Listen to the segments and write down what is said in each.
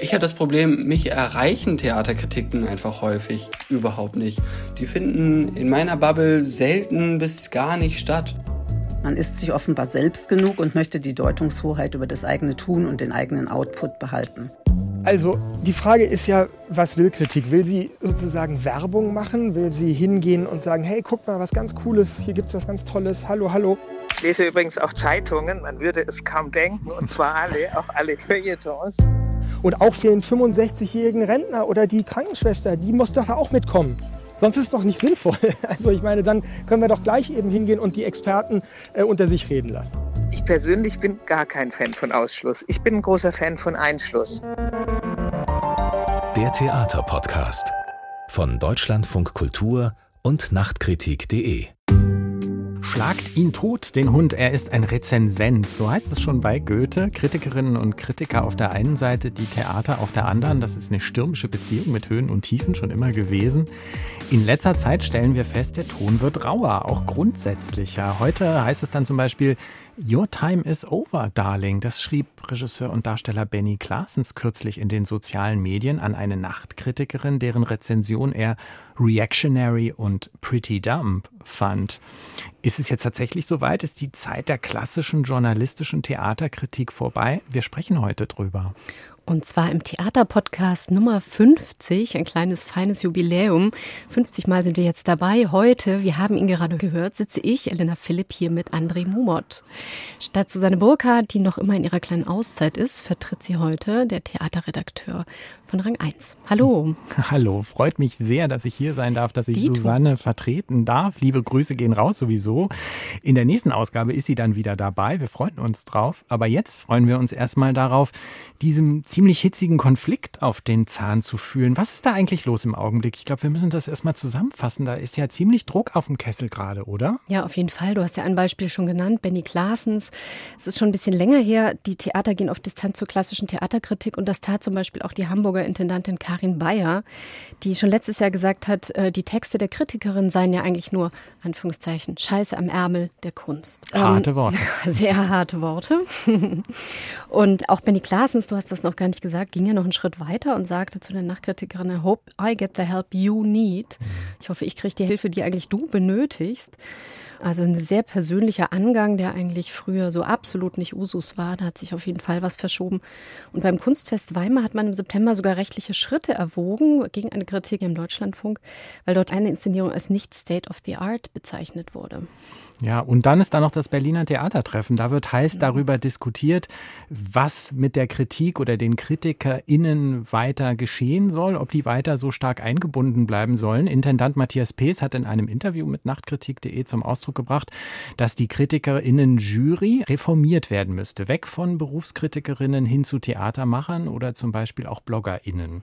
Ich habe das Problem, mich erreichen Theaterkritiken einfach häufig überhaupt nicht. Die finden in meiner Bubble selten bis gar nicht statt. Man ist sich offenbar selbst genug und möchte die Deutungshoheit über das eigene Tun und den eigenen Output behalten. Also die Frage ist ja, was will Kritik? Will sie sozusagen Werbung machen? Will sie hingehen und sagen, hey, guck mal, was ganz Cooles, hier gibt es was ganz Tolles, hallo, hallo. Ich lese übrigens auch Zeitungen, man würde es kaum denken, und zwar alle, auch alle Feuilletons. Und auch für den 65-jährigen Rentner oder die Krankenschwester, die muss doch auch mitkommen. Sonst ist es doch nicht sinnvoll. Also ich meine, dann können wir doch gleich eben hingehen und die Experten äh, unter sich reden lassen. Ich persönlich bin gar kein Fan von Ausschluss. Ich bin ein großer Fan von Einschluss. Der Theaterpodcast von Deutschlandfunk Kultur und Nachtkritik.de Schlagt ihn tot, den Hund, er ist ein Rezensent. So heißt es schon bei Goethe. Kritikerinnen und Kritiker auf der einen Seite, die Theater auf der anderen. Das ist eine stürmische Beziehung mit Höhen und Tiefen schon immer gewesen. In letzter Zeit stellen wir fest, der Ton wird rauer, auch grundsätzlicher. Heute heißt es dann zum Beispiel, Your time is over, darling. Das schrieb Regisseur und Darsteller Benny Klaasens kürzlich in den sozialen Medien an eine Nachtkritikerin, deren Rezension er reactionary und pretty dumb fand. Ist es jetzt tatsächlich soweit? Ist die Zeit der klassischen journalistischen Theaterkritik vorbei? Wir sprechen heute drüber. Und zwar im Theaterpodcast Nummer 50, ein kleines feines Jubiläum. 50 Mal sind wir jetzt dabei. Heute, wir haben ihn gerade gehört, sitze ich, Elena Philipp, hier mit André Mumot. Statt Susanne Burkhardt, die noch immer in ihrer kleinen Auszeit ist, vertritt sie heute der Theaterredakteur von Rang 1. Hallo. Hallo, freut mich sehr, dass ich hier sein darf, dass ich Dito. Susanne vertreten darf. Liebe Grüße gehen raus sowieso. In der nächsten Ausgabe ist sie dann wieder dabei. Wir freuen uns drauf. Aber jetzt freuen wir uns erstmal darauf, diesem ziemlich hitzigen Konflikt auf den Zahn zu fühlen. Was ist da eigentlich los im Augenblick? Ich glaube, wir müssen das erstmal zusammenfassen. Da ist ja ziemlich Druck auf dem Kessel gerade, oder? Ja, auf jeden Fall. Du hast ja ein Beispiel schon genannt, Benny Klaasens. Es ist schon ein bisschen länger her. Die Theater gehen auf Distanz zur klassischen Theaterkritik und das tat zum Beispiel auch die Hamburger Intendantin Karin Bayer, die schon letztes Jahr gesagt hat, äh, die Texte der Kritikerin seien ja eigentlich nur, Anführungszeichen, Scheiße am Ärmel der Kunst. Harte ähm, Worte. Sehr harte Worte. und auch Benny Klaasens, du hast das noch gar gar nicht gesagt, ging ja noch einen Schritt weiter und sagte zu der Nachkritikerin, I hope I get the help you need. Ich hoffe, ich kriege die Hilfe, die eigentlich du benötigst. Also ein sehr persönlicher Angang, der eigentlich früher so absolut nicht Usus war. Da hat sich auf jeden Fall was verschoben. Und beim Kunstfest Weimar hat man im September sogar rechtliche Schritte erwogen gegen eine Kritik im Deutschlandfunk, weil dort eine Inszenierung als nicht State of the Art bezeichnet wurde. Ja, und dann ist da noch das Berliner Theatertreffen. Da wird heiß darüber diskutiert, was mit der Kritik oder den KritikerInnen weiter geschehen soll, ob die weiter so stark eingebunden bleiben sollen. Intendant Matthias Pees hat in einem Interview mit Nachtkritik.de zum Ausdruck gebracht, dass die KritikerInnen-Jury reformiert werden müsste. Weg von Berufskritikerinnen hin zu Theatermachern oder zum Beispiel auch BloggerInnen.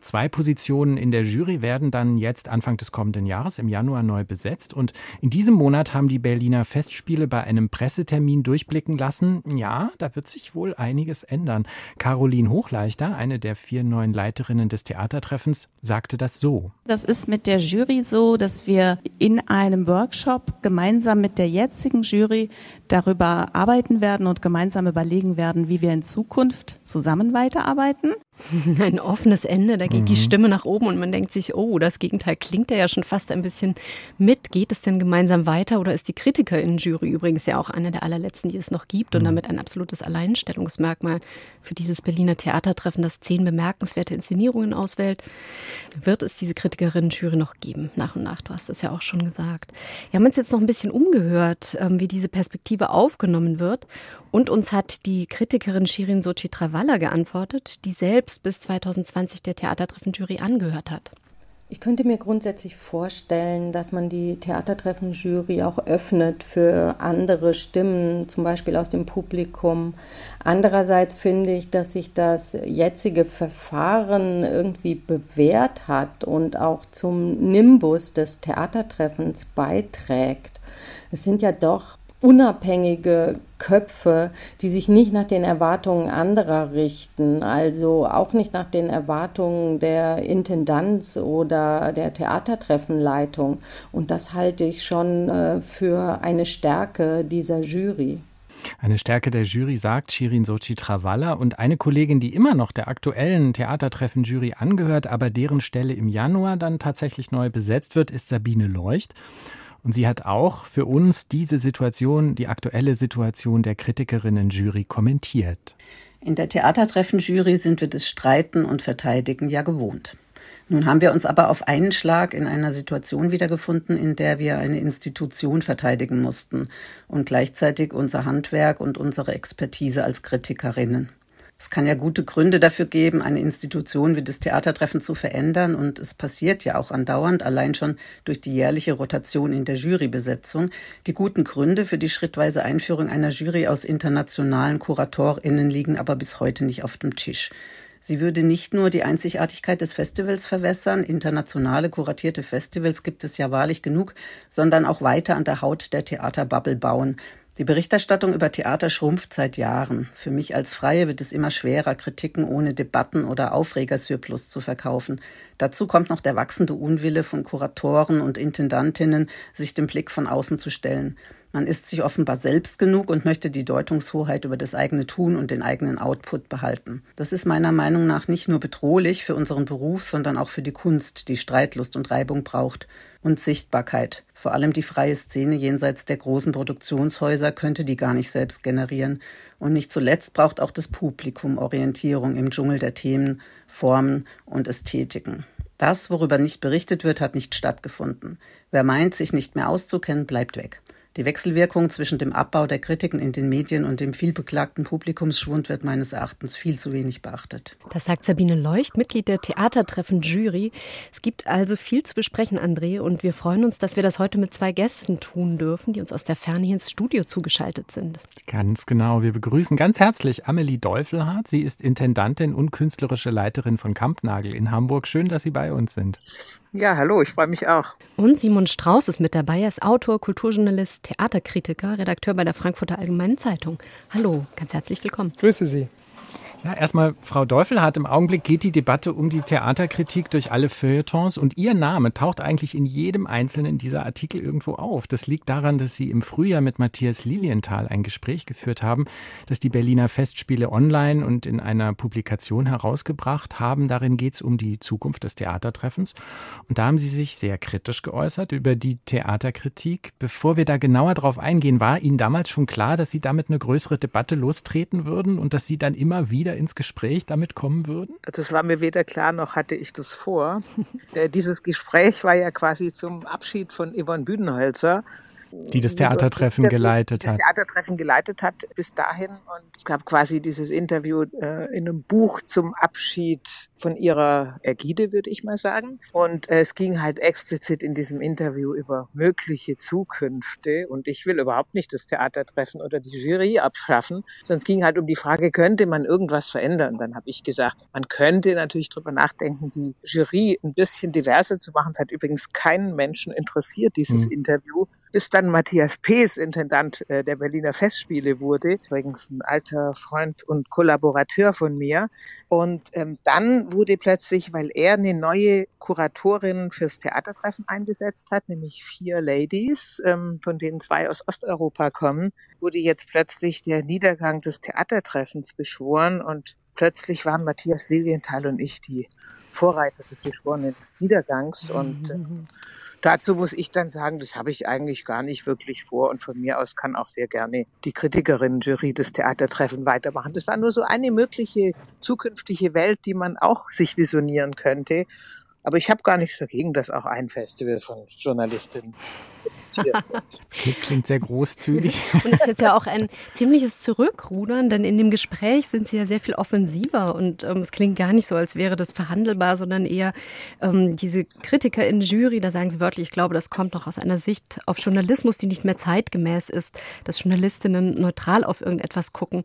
Zwei Positionen in der Jury werden dann jetzt Anfang des kommenden Jahres im Januar neu besetzt und in diesem Monat haben die Berliner Festspiele bei einem Pressetermin durchblicken lassen, ja, da wird sich wohl einiges ändern. Caroline Hochleichter, eine der vier neuen Leiterinnen des Theatertreffens, sagte das so. Das ist mit der Jury so, dass wir in einem Workshop gemeinsam mit der jetzigen Jury darüber arbeiten werden und gemeinsam überlegen werden, wie wir in Zukunft zusammen weiterarbeiten. Ein offenes Ende, da geht mhm. die Stimme nach oben und man denkt sich, oh, das Gegenteil klingt ja schon fast ein bisschen mit. Geht es denn gemeinsam weiter oder ist die Kritikerinnen-Jury übrigens ja auch eine der allerletzten, die es noch gibt und mhm. damit ein absolutes Alleinstellungsmerkmal für dieses Berliner Theatertreffen, das zehn bemerkenswerte Inszenierungen auswählt? Wird es diese Kritikerinnen-Jury noch geben, nach und nach? Du hast es ja auch schon gesagt. Wir haben uns jetzt noch ein bisschen umgehört, ähm, wie diese Perspektive Perspektive aufgenommen wird. Und uns hat die Kritikerin Shirin Sochi Travalla geantwortet, die selbst bis 2020 der Theatertreffen-Jury angehört hat. Ich könnte mir grundsätzlich vorstellen, dass man die Theatertreffen-Jury auch öffnet für andere Stimmen, zum Beispiel aus dem Publikum. Andererseits finde ich, dass sich das jetzige Verfahren irgendwie bewährt hat und auch zum Nimbus des Theatertreffens beiträgt. Es sind ja doch unabhängige Köpfe, die sich nicht nach den Erwartungen anderer richten, also auch nicht nach den Erwartungen der Intendanz oder der Theatertreffenleitung. Und das halte ich schon äh, für eine Stärke dieser Jury. Eine Stärke der Jury sagt Shirin Sochi Travalla und eine Kollegin, die immer noch der aktuellen Theatertreffen-Jury angehört, aber deren Stelle im Januar dann tatsächlich neu besetzt wird, ist Sabine Leucht. Und sie hat auch für uns diese Situation, die aktuelle Situation der Kritikerinnen-Jury kommentiert. In der Theatertreffen-Jury sind wir das Streiten und Verteidigen ja gewohnt. Nun haben wir uns aber auf einen Schlag in einer Situation wiedergefunden, in der wir eine Institution verteidigen mussten und gleichzeitig unser Handwerk und unsere Expertise als Kritikerinnen. Es kann ja gute Gründe dafür geben, eine Institution wie das Theatertreffen zu verändern und es passiert ja auch andauernd, allein schon durch die jährliche Rotation in der Jurybesetzung. Die guten Gründe für die schrittweise Einführung einer Jury aus internationalen KuratorInnen liegen aber bis heute nicht auf dem Tisch. Sie würde nicht nur die Einzigartigkeit des Festivals verwässern, internationale kuratierte Festivals gibt es ja wahrlich genug, sondern auch weiter an der Haut der Theaterbubble bauen. Die Berichterstattung über Theater schrumpft seit Jahren. Für mich als Freie wird es immer schwerer, Kritiken ohne Debatten oder Aufregersurplus zu verkaufen. Dazu kommt noch der wachsende Unwille von Kuratoren und Intendantinnen, sich dem Blick von außen zu stellen. Man ist sich offenbar selbst genug und möchte die Deutungshoheit über das eigene Tun und den eigenen Output behalten. Das ist meiner Meinung nach nicht nur bedrohlich für unseren Beruf, sondern auch für die Kunst, die Streitlust und Reibung braucht. Und Sichtbarkeit. Vor allem die freie Szene jenseits der großen Produktionshäuser könnte die gar nicht selbst generieren. Und nicht zuletzt braucht auch das Publikum Orientierung im Dschungel der Themen, Formen und Ästhetiken. Das, worüber nicht berichtet wird, hat nicht stattgefunden. Wer meint, sich nicht mehr auszukennen, bleibt weg. Die Wechselwirkung zwischen dem Abbau der Kritiken in den Medien und dem vielbeklagten Publikumsschwund wird meines Erachtens viel zu wenig beachtet. Das sagt Sabine Leucht, Mitglied der Theatertreffen-Jury. Es gibt also viel zu besprechen, André, und wir freuen uns, dass wir das heute mit zwei Gästen tun dürfen, die uns aus der Ferne hier ins Studio zugeschaltet sind. Ganz genau. Wir begrüßen ganz herzlich Amelie Deufelhardt. Sie ist Intendantin und künstlerische Leiterin von Kampnagel in Hamburg. Schön, dass Sie bei uns sind. Ja, hallo, ich freue mich auch. Und Simon Strauß ist mit dabei. Er ist Autor, Kulturjournalist, Theaterkritiker, Redakteur bei der Frankfurter Allgemeinen Zeitung. Hallo, ganz herzlich willkommen. Grüße Sie. Ja, erstmal, Frau Deufelhardt, im Augenblick geht die Debatte um die Theaterkritik durch alle Feuilletons und Ihr Name taucht eigentlich in jedem einzelnen dieser Artikel irgendwo auf. Das liegt daran, dass Sie im Frühjahr mit Matthias Lilienthal ein Gespräch geführt haben, das die Berliner Festspiele online und in einer Publikation herausgebracht haben. Darin geht es um die Zukunft des Theatertreffens. Und da haben Sie sich sehr kritisch geäußert über die Theaterkritik. Bevor wir da genauer drauf eingehen, war Ihnen damals schon klar, dass Sie damit eine größere Debatte lostreten würden und dass Sie dann immer wieder wieder ins Gespräch damit kommen würden? Das war mir weder klar noch hatte ich das vor. Äh, dieses Gespräch war ja quasi zum Abschied von Yvonne Büdenholzer die das Theatertreffen geleitet hat. Das Theatertreffen geleitet hat bis dahin. Und es gab quasi dieses Interview äh, in einem Buch zum Abschied von ihrer Ägide, würde ich mal sagen. Und äh, es ging halt explizit in diesem Interview über mögliche Zukünfte. Und ich will überhaupt nicht das Theatertreffen oder die Jury abschaffen, sondern es ging halt um die Frage, könnte man irgendwas verändern? Dann habe ich gesagt, man könnte natürlich drüber nachdenken, die Jury ein bisschen diverser zu machen. Das hat übrigens keinen Menschen interessiert, dieses mhm. Interview bis dann Matthias Pees Intendant äh, der Berliner Festspiele wurde, übrigens ein alter Freund und Kollaborateur von mir. Und ähm, dann wurde plötzlich, weil er eine neue Kuratorin fürs Theatertreffen eingesetzt hat, nämlich vier Ladies, ähm, von denen zwei aus Osteuropa kommen, wurde jetzt plötzlich der Niedergang des Theatertreffens beschworen und plötzlich waren Matthias Lilienthal und ich die Vorreiter des beschworenen Niedergangs und äh, Dazu muss ich dann sagen, das habe ich eigentlich gar nicht wirklich vor und von mir aus kann auch sehr gerne die Kritikerinnen-Jury des Theatertreffen weitermachen. Das war nur so eine mögliche zukünftige Welt, die man auch sich visionieren könnte. Aber ich habe gar nichts dagegen, dass auch ein Festival von Journalistinnen Klingt sehr großzügig. Und es ist jetzt ja auch ein ziemliches Zurückrudern, denn in dem Gespräch sind Sie ja sehr viel offensiver und ähm, es klingt gar nicht so, als wäre das verhandelbar, sondern eher ähm, diese Kritiker in Jury, da sagen Sie wörtlich, ich glaube, das kommt noch aus einer Sicht auf Journalismus, die nicht mehr zeitgemäß ist, dass Journalistinnen neutral auf irgendetwas gucken.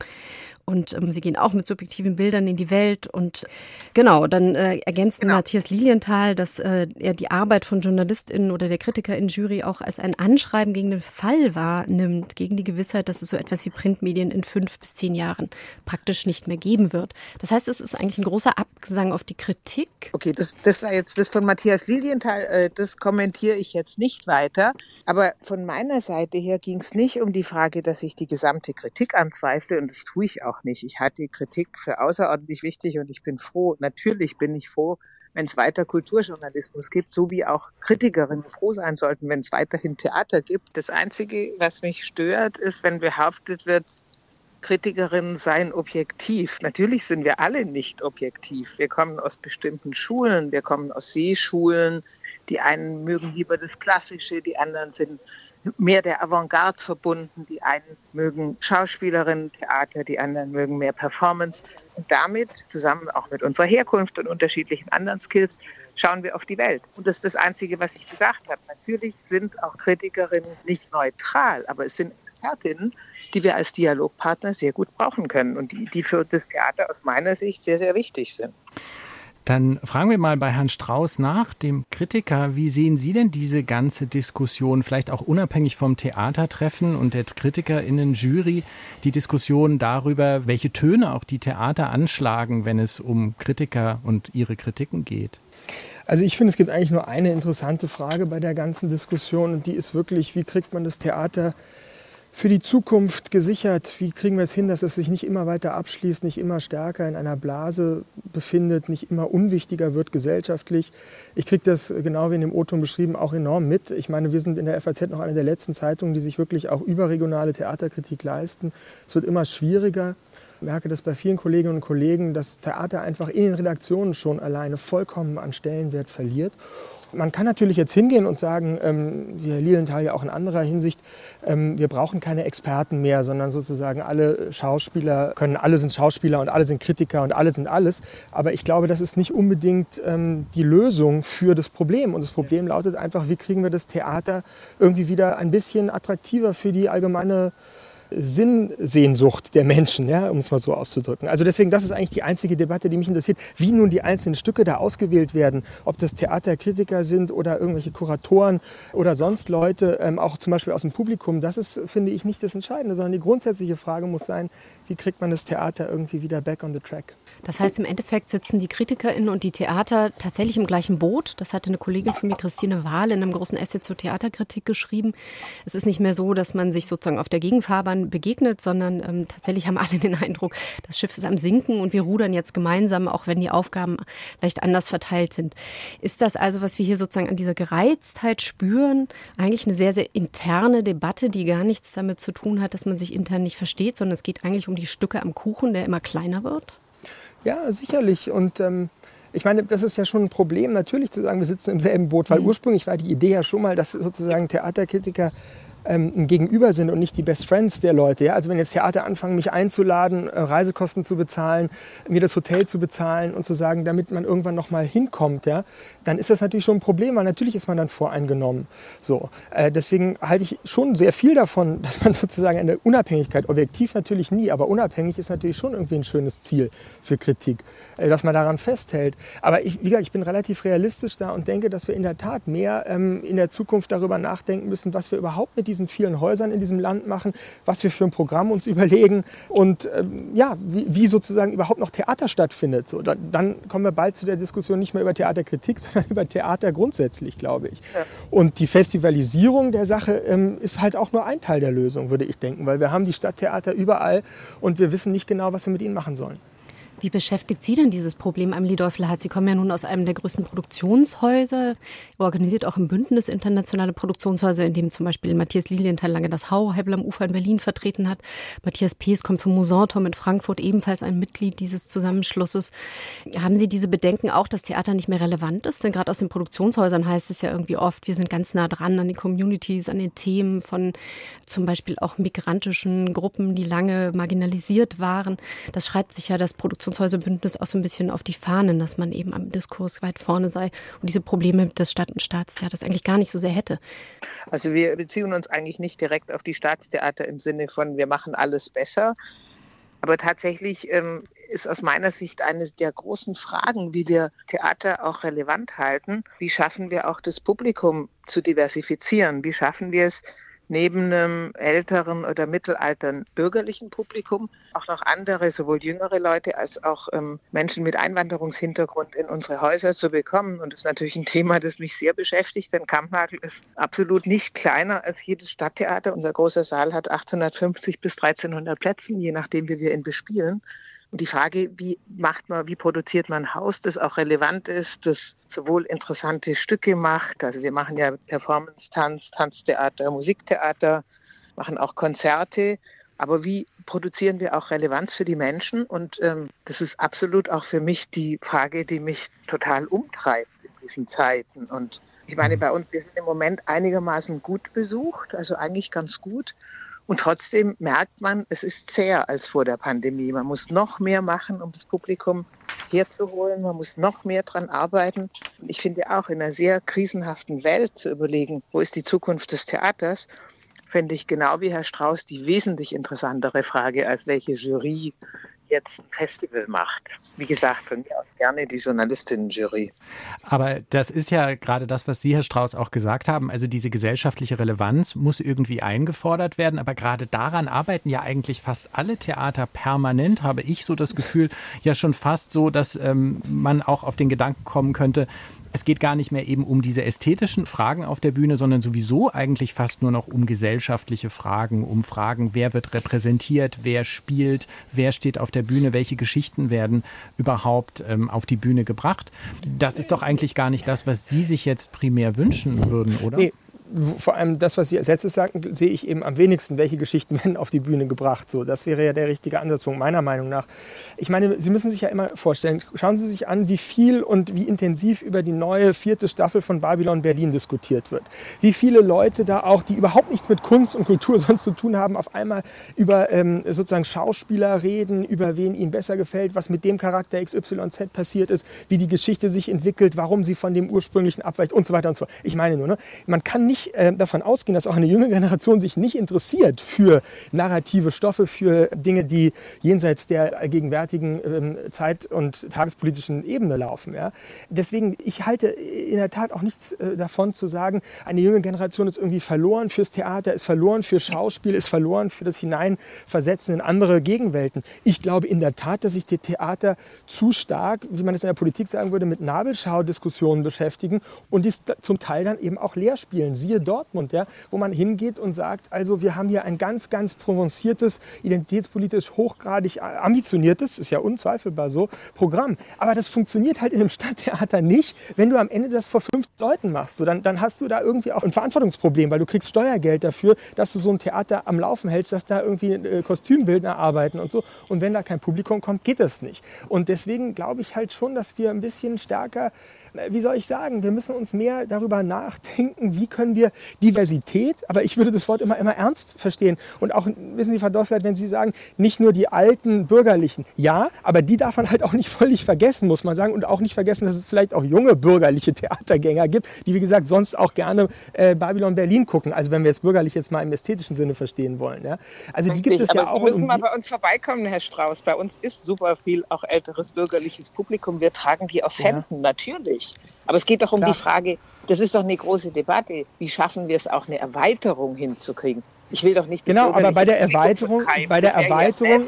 Und ähm, sie gehen auch mit subjektiven Bildern in die Welt. Und genau, dann äh, ergänzt genau. Matthias Lilienthal, dass äh, er die Arbeit von JournalistInnen oder der Kritiker in Jury auch als ein Anschreiben gegen den Fall wahrnimmt, gegen die Gewissheit, dass es so etwas wie Printmedien in fünf bis zehn Jahren praktisch nicht mehr geben wird. Das heißt, es ist eigentlich ein großer Abgesang auf die Kritik. Okay, das, das war jetzt das von Matthias Lilienthal, äh, das kommentiere ich jetzt nicht weiter. Aber von meiner Seite her ging es nicht um die Frage, dass ich die gesamte Kritik anzweifle und das tue ich auch nicht. Ich halte die Kritik für außerordentlich wichtig und ich bin froh, natürlich bin ich froh, wenn es weiter Kulturjournalismus gibt, so wie auch Kritikerinnen froh sein sollten, wenn es weiterhin Theater gibt. Das Einzige, was mich stört, ist, wenn behauptet wird, Kritikerinnen seien objektiv. Natürlich sind wir alle nicht objektiv. Wir kommen aus bestimmten Schulen, wir kommen aus Seeschulen. Die einen mögen lieber das Klassische, die anderen sind mehr der Avantgarde verbunden. Die einen mögen Schauspielerinnen, Theater, die anderen mögen mehr Performance. Und damit, zusammen auch mit unserer Herkunft und unterschiedlichen anderen Skills, schauen wir auf die Welt. Und das ist das Einzige, was ich gesagt habe. Natürlich sind auch Kritikerinnen nicht neutral, aber es sind Expertinnen, die wir als Dialogpartner sehr gut brauchen können und die, die für das Theater aus meiner Sicht sehr, sehr wichtig sind. Dann fragen wir mal bei Herrn Strauß nach, dem Kritiker, wie sehen Sie denn diese ganze Diskussion, vielleicht auch unabhängig vom Theatertreffen und der KritikerInnen-Jury, die Diskussion darüber, welche Töne auch die Theater anschlagen, wenn es um Kritiker und ihre Kritiken geht? Also ich finde, es gibt eigentlich nur eine interessante Frage bei der ganzen Diskussion und die ist wirklich, wie kriegt man das Theater für die Zukunft gesichert? Wie kriegen wir es hin, dass es sich nicht immer weiter abschließt, nicht immer stärker in einer Blase befindet, nicht immer unwichtiger wird gesellschaftlich? Ich kriege das genau wie in dem O-Ton beschrieben auch enorm mit. Ich meine, wir sind in der FAZ noch eine der letzten Zeitungen, die sich wirklich auch überregionale Theaterkritik leisten. Es wird immer schwieriger. Ich merke das bei vielen Kolleginnen und Kollegen, dass Theater einfach in den Redaktionen schon alleine vollkommen an Stellenwert verliert. Man kann natürlich jetzt hingehen und sagen, ähm, wie Herr Lilienthal ja auch in anderer Hinsicht, ähm, wir brauchen keine Experten mehr, sondern sozusagen alle Schauspieler können, alle sind Schauspieler und alle sind Kritiker und alle sind alles. Aber ich glaube, das ist nicht unbedingt ähm, die Lösung für das Problem. Und das Problem lautet einfach, wie kriegen wir das Theater irgendwie wieder ein bisschen attraktiver für die allgemeine Sinnsehnsucht der Menschen, ja, um es mal so auszudrücken. Also deswegen, das ist eigentlich die einzige Debatte, die mich interessiert, wie nun die einzelnen Stücke da ausgewählt werden, ob das Theaterkritiker sind oder irgendwelche Kuratoren oder sonst Leute, ähm, auch zum Beispiel aus dem Publikum. Das ist, finde ich, nicht das Entscheidende, sondern die grundsätzliche Frage muss sein, wie kriegt man das Theater irgendwie wieder back on the track? Das heißt, im Endeffekt sitzen die KritikerInnen und die Theater tatsächlich im gleichen Boot. Das hatte eine Kollegin von mir, Christine Wahl, in einem großen Essay zur Theaterkritik geschrieben. Es ist nicht mehr so, dass man sich sozusagen auf der Gegenfahrbahn begegnet, sondern ähm, tatsächlich haben alle den Eindruck, das Schiff ist am Sinken und wir rudern jetzt gemeinsam, auch wenn die Aufgaben leicht anders verteilt sind. Ist das also, was wir hier sozusagen an dieser Gereiztheit spüren, eigentlich eine sehr, sehr interne Debatte, die gar nichts damit zu tun hat, dass man sich intern nicht versteht, sondern es geht eigentlich um die Stücke am Kuchen, der immer kleiner wird? Ja, sicherlich. Und ähm, ich meine, das ist ja schon ein Problem, natürlich zu sagen, wir sitzen im selben Boot, weil mhm. ursprünglich war die Idee ja schon mal, dass sozusagen Theaterkritiker ähm, Gegenüber sind und nicht die Best Friends der Leute. Ja? Also wenn jetzt Theater anfangen, mich einzuladen, äh, Reisekosten zu bezahlen, mir das Hotel zu bezahlen und zu sagen, damit man irgendwann noch mal hinkommt, ja, dann ist das natürlich schon ein Problem, weil natürlich ist man dann voreingenommen. So, äh, deswegen halte ich schon sehr viel davon, dass man sozusagen eine Unabhängigkeit, objektiv natürlich nie, aber unabhängig ist natürlich schon irgendwie ein schönes Ziel für Kritik, äh, dass man daran festhält. Aber ich, wie gesagt, ich bin relativ realistisch da und denke, dass wir in der Tat mehr ähm, in der Zukunft darüber nachdenken müssen, was wir überhaupt mit diesen vielen Häusern in diesem Land machen, was wir für ein Programm uns überlegen und ähm, ja, wie, wie, sozusagen überhaupt noch Theater stattfindet. So, dann, dann kommen wir bald zu der Diskussion nicht mehr über Theaterkritik, sondern über Theater grundsätzlich, glaube ich. Ja. Und die Festivalisierung der Sache ähm, ist halt auch nur ein Teil der Lösung, würde ich denken, weil wir haben die Stadttheater überall und wir wissen nicht genau, was wir mit ihnen machen sollen. Wie beschäftigt Sie denn dieses Problem am Liedolfelhat? Sie kommen ja nun aus einem der größten Produktionshäuser, organisiert auch im Bündnis internationale Produktionshäuser, in dem zum Beispiel Matthias Lilienthal lange das Hau, Hebbel am Ufer in Berlin vertreten hat. Matthias Pees kommt vom Musanturm in Frankfurt, ebenfalls ein Mitglied dieses Zusammenschlusses. Haben Sie diese Bedenken auch, dass Theater nicht mehr relevant ist? Denn gerade aus den Produktionshäusern heißt es ja irgendwie oft, wir sind ganz nah dran an den Communities, an den Themen von zum Beispiel auch migrantischen Gruppen, die lange marginalisiert waren. Das schreibt sich ja das Produktionshäuser Produktionshäuserbündnis auch so ein bisschen auf die Fahnen, dass man eben am Diskurs weit vorne sei und diese Probleme des Stadt- und Staatstheaters eigentlich gar nicht so sehr hätte. Also wir beziehen uns eigentlich nicht direkt auf die Staatstheater im Sinne von, wir machen alles besser, Aber tatsächlich ähm, ist aus meiner Sicht eine der großen Fragen, wie wir Theater auch relevant halten. Wie schaffen wir auch das Publikum zu diversifizieren? Wie schaffen wir es, neben einem älteren oder mittelalteren bürgerlichen Publikum auch noch andere, sowohl jüngere Leute als auch ähm, Menschen mit Einwanderungshintergrund in unsere Häuser zu bekommen. Und das ist natürlich ein Thema, das mich sehr beschäftigt, denn Kampnagel ist absolut nicht kleiner als jedes Stadttheater. Unser großer Saal hat 850 bis 1300 Plätze, je nachdem, wie wir ihn bespielen. Und die Frage, wie macht man, wie produziert man ein Haus, das auch relevant ist, das sowohl interessante Stücke macht, also wir machen ja Performance, Tanz, Tanztheater, Musiktheater, machen auch Konzerte, aber wie produzieren wir auch Relevanz für die Menschen? Und ähm, das ist absolut auch für mich die Frage, die mich total umtreibt in diesen Zeiten. Und ich meine, bei uns, wir sind im Moment einigermaßen gut besucht, also eigentlich ganz gut. Und trotzdem merkt man, es ist zäher als vor der Pandemie. Man muss noch mehr machen, um das Publikum herzuholen. Man muss noch mehr dran arbeiten. Ich finde auch in einer sehr krisenhaften Welt zu überlegen, wo ist die Zukunft des Theaters, fände ich genau wie Herr Strauß die wesentlich interessantere Frage, als welche Jury jetzt ein Festival macht. Wie gesagt, von mir aus gerne die Journalistinnen-Jury. Aber das ist ja gerade das, was Sie, Herr Strauß, auch gesagt haben. Also diese gesellschaftliche Relevanz muss irgendwie eingefordert werden. Aber gerade daran arbeiten ja eigentlich fast alle Theater permanent, habe ich so das Gefühl, ja schon fast so, dass ähm, man auch auf den Gedanken kommen könnte, es geht gar nicht mehr eben um diese ästhetischen Fragen auf der Bühne, sondern sowieso eigentlich fast nur noch um gesellschaftliche Fragen, um Fragen, wer wird repräsentiert, wer spielt, wer steht auf der Bühne, welche Geschichten werden überhaupt ähm, auf die Bühne gebracht. Das ist doch eigentlich gar nicht das, was Sie sich jetzt primär wünschen würden, oder? Nee, vor allem das, was Sie als letztes sagten, sehe ich eben am wenigsten, welche Geschichten werden auf die Bühne gebracht. So, das wäre ja der richtige Ansatzpunkt meiner Meinung nach. Ich meine, Sie müssen sich ja immer vorstellen, schauen Sie sich an, wie viel und wie intensiv über die neue vierte Staffel von Babylon Berlin diskutiert wird. Wie viele Leute da auch, die überhaupt nichts mit Kunst und Kultur sonst zu tun haben, auf einmal über ähm, sozusagen Schauspieler reden, über wen ihnen besser gefällt, was mit dem Charakter XYZ passiert ist, wie die Geschichte sich entwickelt, warum sie von dem ursprünglichen abweicht und so weiter und so fort. Ich meine nur, ne, man kann nicht nicht äh, davon ausgehen, dass auch eine junge Generation sich nicht interessiert für narrative Stoffe, für Dinge, die jenseits der gegenwärtigen ähm, zeit- und tagespolitischen Ebene laufen. Ja. Deswegen, ich halte in der Tat auch nichts äh, davon zu sagen, eine junge Generation ist irgendwie verloren fürs Theater, ist verloren für Schauspiel, ist verloren für das Hineinversetzen in andere Gegenwelten. Ich glaube in der Tat, dass sich die Theater zu stark, wie man es in der Politik sagen würde, mit Nabelschaudiskussionen beschäftigen und dies zum Teil dann eben auch leer spielen siehe Dortmund, ja, wo man hingeht und sagt, also wir haben hier ein ganz, ganz prononciertes, identitätspolitisch hochgradig ambitioniertes, ist ja unzweifelbar so, Programm. Aber das funktioniert halt in einem Stadttheater nicht, wenn du am Ende das vor fünf Leuten machst. So, dann, dann hast du da irgendwie auch ein Verantwortungsproblem, weil du kriegst Steuergeld dafür, dass du so ein Theater am Laufen hältst, dass da irgendwie äh, Kostümbildner arbeiten und so. Und wenn da kein Publikum kommt, geht das nicht. Und deswegen glaube ich halt schon, dass wir ein bisschen stärker wie soll ich sagen, wir müssen uns mehr darüber nachdenken, wie können wir Diversität, aber ich würde das Wort immer, immer ernst verstehen. Und auch, wissen Sie, Frau Dorfgard, wenn Sie sagen, nicht nur die alten Bürgerlichen, ja, aber die darf man halt auch nicht völlig vergessen, muss man sagen. Und auch nicht vergessen, dass es vielleicht auch junge bürgerliche Theatergänger gibt, die, wie gesagt, sonst auch gerne äh, Babylon Berlin gucken. Also wenn wir jetzt bürgerlich jetzt mal im ästhetischen Sinne verstehen wollen. Ja? Also Richtig, die gibt es ja auch. Sie müssen mal bei uns vorbeikommen, Herr Strauß. Bei uns ist super viel auch älteres bürgerliches Publikum. Wir tragen die auf Händen, ja. natürlich nicht. Aber es geht doch um Klar. die Frage, das ist doch eine große Debatte, wie schaffen wir es auch eine Erweiterung hinzukriegen? Ich will doch nicht. Genau, aber bei der Erweiterung, bei der Erweiterung,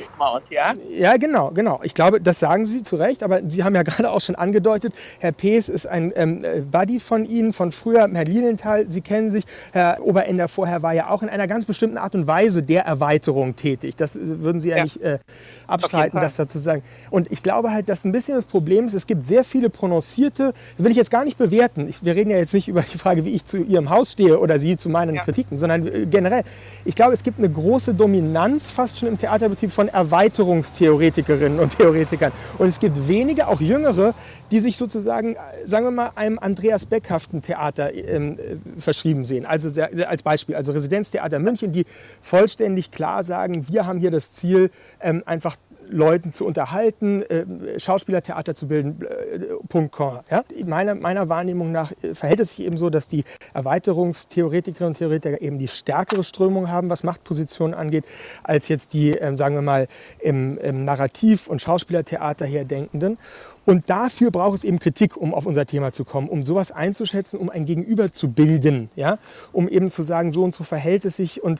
ja? ja, genau, genau. Ich glaube, das sagen Sie zu Recht, aber Sie haben ja gerade auch schon angedeutet, Herr Pees ist ein ähm, Buddy von Ihnen von früher, Herr Lilienthal, Sie kennen sich, Herr Oberender vorher war ja auch in einer ganz bestimmten Art und Weise der Erweiterung tätig. Das äh, würden Sie ja, ja. nicht äh, abstreiten, das dazu sagen. Und ich glaube halt, dass ein bisschen das Problem ist, es gibt sehr viele prononcierte, das will ich jetzt gar nicht bewerten. Ich, wir reden ja jetzt nicht über die Frage, wie ich zu Ihrem Haus stehe oder Sie zu meinen ja. Kritiken, sondern äh, generell ich glaube, es gibt eine große Dominanz fast schon im Theaterbetrieb von Erweiterungstheoretikerinnen und Theoretikern. Und es gibt wenige, auch jüngere, die sich sozusagen, sagen wir mal, einem Andreas Beckhaften Theater ähm, äh, verschrieben sehen. Also sehr, als Beispiel, also Residenztheater München, die vollständig klar sagen, wir haben hier das Ziel, ähm, einfach Leuten zu unterhalten, äh, Schauspielertheater zu bilden, äh, Punkt, Ja? Meiner, meiner Wahrnehmung nach äh, verhält es sich eben so, dass die Erweiterungstheoretikerinnen und Theoretiker eben die stärkere Strömung haben, was Machtpositionen angeht, als jetzt die, ähm, sagen wir mal, im, im Narrativ- und Schauspielertheater herdenkenden. Und dafür braucht es eben Kritik, um auf unser Thema zu kommen, um sowas einzuschätzen, um ein Gegenüber zu bilden, ja? um eben zu sagen, so und so verhält es sich. Und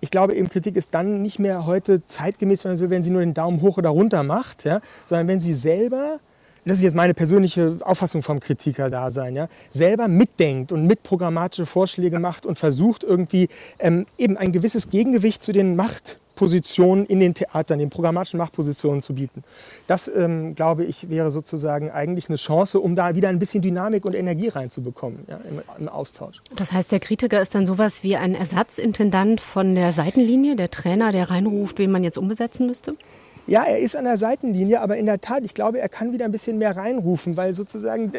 ich glaube, eben Kritik ist dann nicht mehr heute zeitgemäß, wenn sie nur den Daumen hoch oder runter macht, ja? sondern wenn sie selber das ist jetzt meine persönliche Auffassung vom Kritiker-Dasein, ja, selber mitdenkt und mitprogrammatische Vorschläge macht und versucht irgendwie ähm, eben ein gewisses Gegengewicht zu den Macht Machtpositionen in den Theatern, den programmatischen Machtpositionen zu bieten. Das, ähm, glaube ich, wäre sozusagen eigentlich eine Chance, um da wieder ein bisschen Dynamik und Energie reinzubekommen ja, im, im Austausch. Das heißt, der Kritiker ist dann sowas wie ein Ersatzintendant von der Seitenlinie, der Trainer, der reinruft, wen man jetzt umbesetzen müsste? Ja, er ist an der Seitenlinie, aber in der Tat, ich glaube, er kann wieder ein bisschen mehr reinrufen, weil sozusagen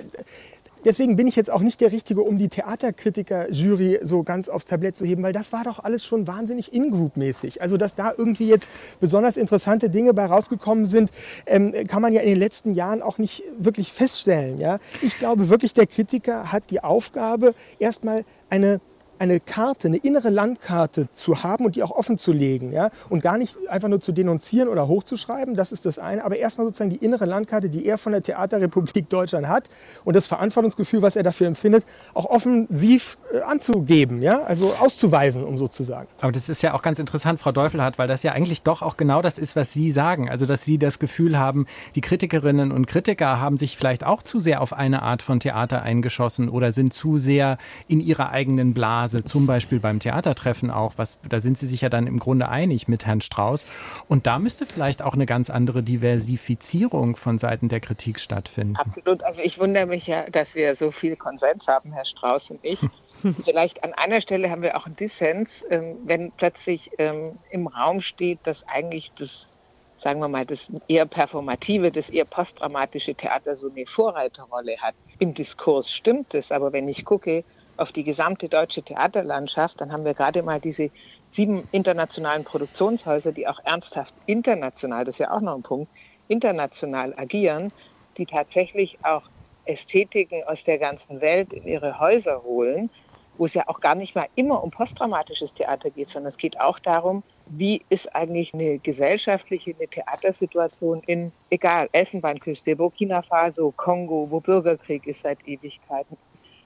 deswegen bin ich jetzt auch nicht der Richtige, um die Theaterkritiker-Jury so ganz aufs Tablett zu heben, weil das war doch alles schon wahnsinnig in-group-mäßig. Also, dass da irgendwie jetzt besonders interessante Dinge bei rausgekommen sind, ähm, kann man ja in den letzten Jahren auch nicht wirklich feststellen. Ja? Ich glaube wirklich, der Kritiker hat die Aufgabe, erstmal eine eine Karte, eine innere Landkarte zu haben und die auch offen zu legen. Ja? Und gar nicht einfach nur zu denunzieren oder hochzuschreiben, das ist das eine, aber erstmal sozusagen die innere Landkarte, die er von der Theaterrepublik Deutschland hat und das Verantwortungsgefühl, was er dafür empfindet, auch offensiv äh, anzugeben, ja? also auszuweisen, um sozusagen. Aber das ist ja auch ganz interessant, Frau Deufelhardt, weil das ja eigentlich doch auch genau das ist, was Sie sagen. Also, dass Sie das Gefühl haben, die Kritikerinnen und Kritiker haben sich vielleicht auch zu sehr auf eine Art von Theater eingeschossen oder sind zu sehr in ihrer eigenen Blase Phase, zum Beispiel beim Theatertreffen auch, was, da sind Sie sich ja dann im Grunde einig mit Herrn Strauß. Und da müsste vielleicht auch eine ganz andere Diversifizierung von Seiten der Kritik stattfinden. Absolut. Also ich wundere mich ja, dass wir so viel Konsens haben, Herr Strauß und ich. Vielleicht an einer Stelle haben wir auch einen Dissens, ähm, wenn plötzlich ähm, im Raum steht, dass eigentlich das, sagen wir mal, das eher performative, das eher postdramatische Theater so eine Vorreiterrolle hat. Im Diskurs stimmt es, aber wenn ich gucke, auf die gesamte deutsche Theaterlandschaft, dann haben wir gerade mal diese sieben internationalen Produktionshäuser, die auch ernsthaft international, das ist ja auch noch ein Punkt, international agieren, die tatsächlich auch Ästhetiken aus der ganzen Welt in ihre Häuser holen, wo es ja auch gar nicht mal immer um postdramatisches Theater geht, sondern es geht auch darum, wie ist eigentlich eine gesellschaftliche, eine Theatersituation in, egal, Elfenbeinküste, Burkina Faso, Kongo, wo Bürgerkrieg ist seit Ewigkeiten,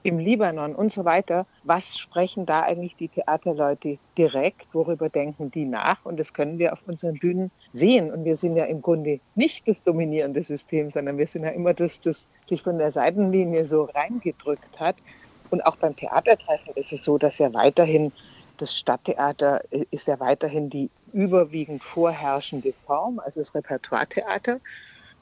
im Libanon und so weiter. Was sprechen da eigentlich die Theaterleute direkt? Worüber denken die nach? Und das können wir auf unseren Bühnen sehen. Und wir sind ja im Grunde nicht das dominierende System, sondern wir sind ja immer das, das sich von der Seitenlinie so reingedrückt hat. Und auch beim Theatertreffen ist es so, dass ja weiterhin das Stadttheater ist ja weiterhin die überwiegend vorherrschende Form, also das Repertoiretheater.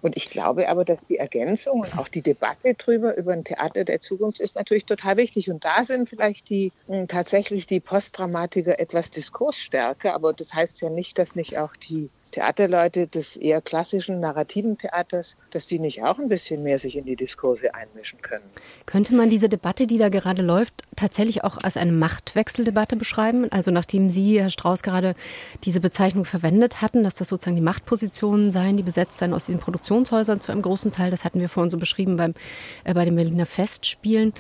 Und ich glaube aber, dass die Ergänzung und auch die Debatte drüber über ein Theater der Zukunft ist natürlich total wichtig. Und da sind vielleicht die hm, tatsächlich die Postdramatiker etwas diskursstärker. Aber das heißt ja nicht, dass nicht auch die Theaterleute des eher klassischen narrativen Theaters, dass die nicht auch ein bisschen mehr sich in die Diskurse einmischen können. Könnte man diese Debatte, die da gerade läuft, tatsächlich auch als eine Machtwechseldebatte beschreiben? Also nachdem Sie, Herr Strauß, gerade diese Bezeichnung verwendet hatten, dass das sozusagen die Machtpositionen seien, die besetzt seien aus diesen Produktionshäusern zu einem großen Teil, das hatten wir vorhin so beschrieben beim, äh, bei den Berliner Festspielen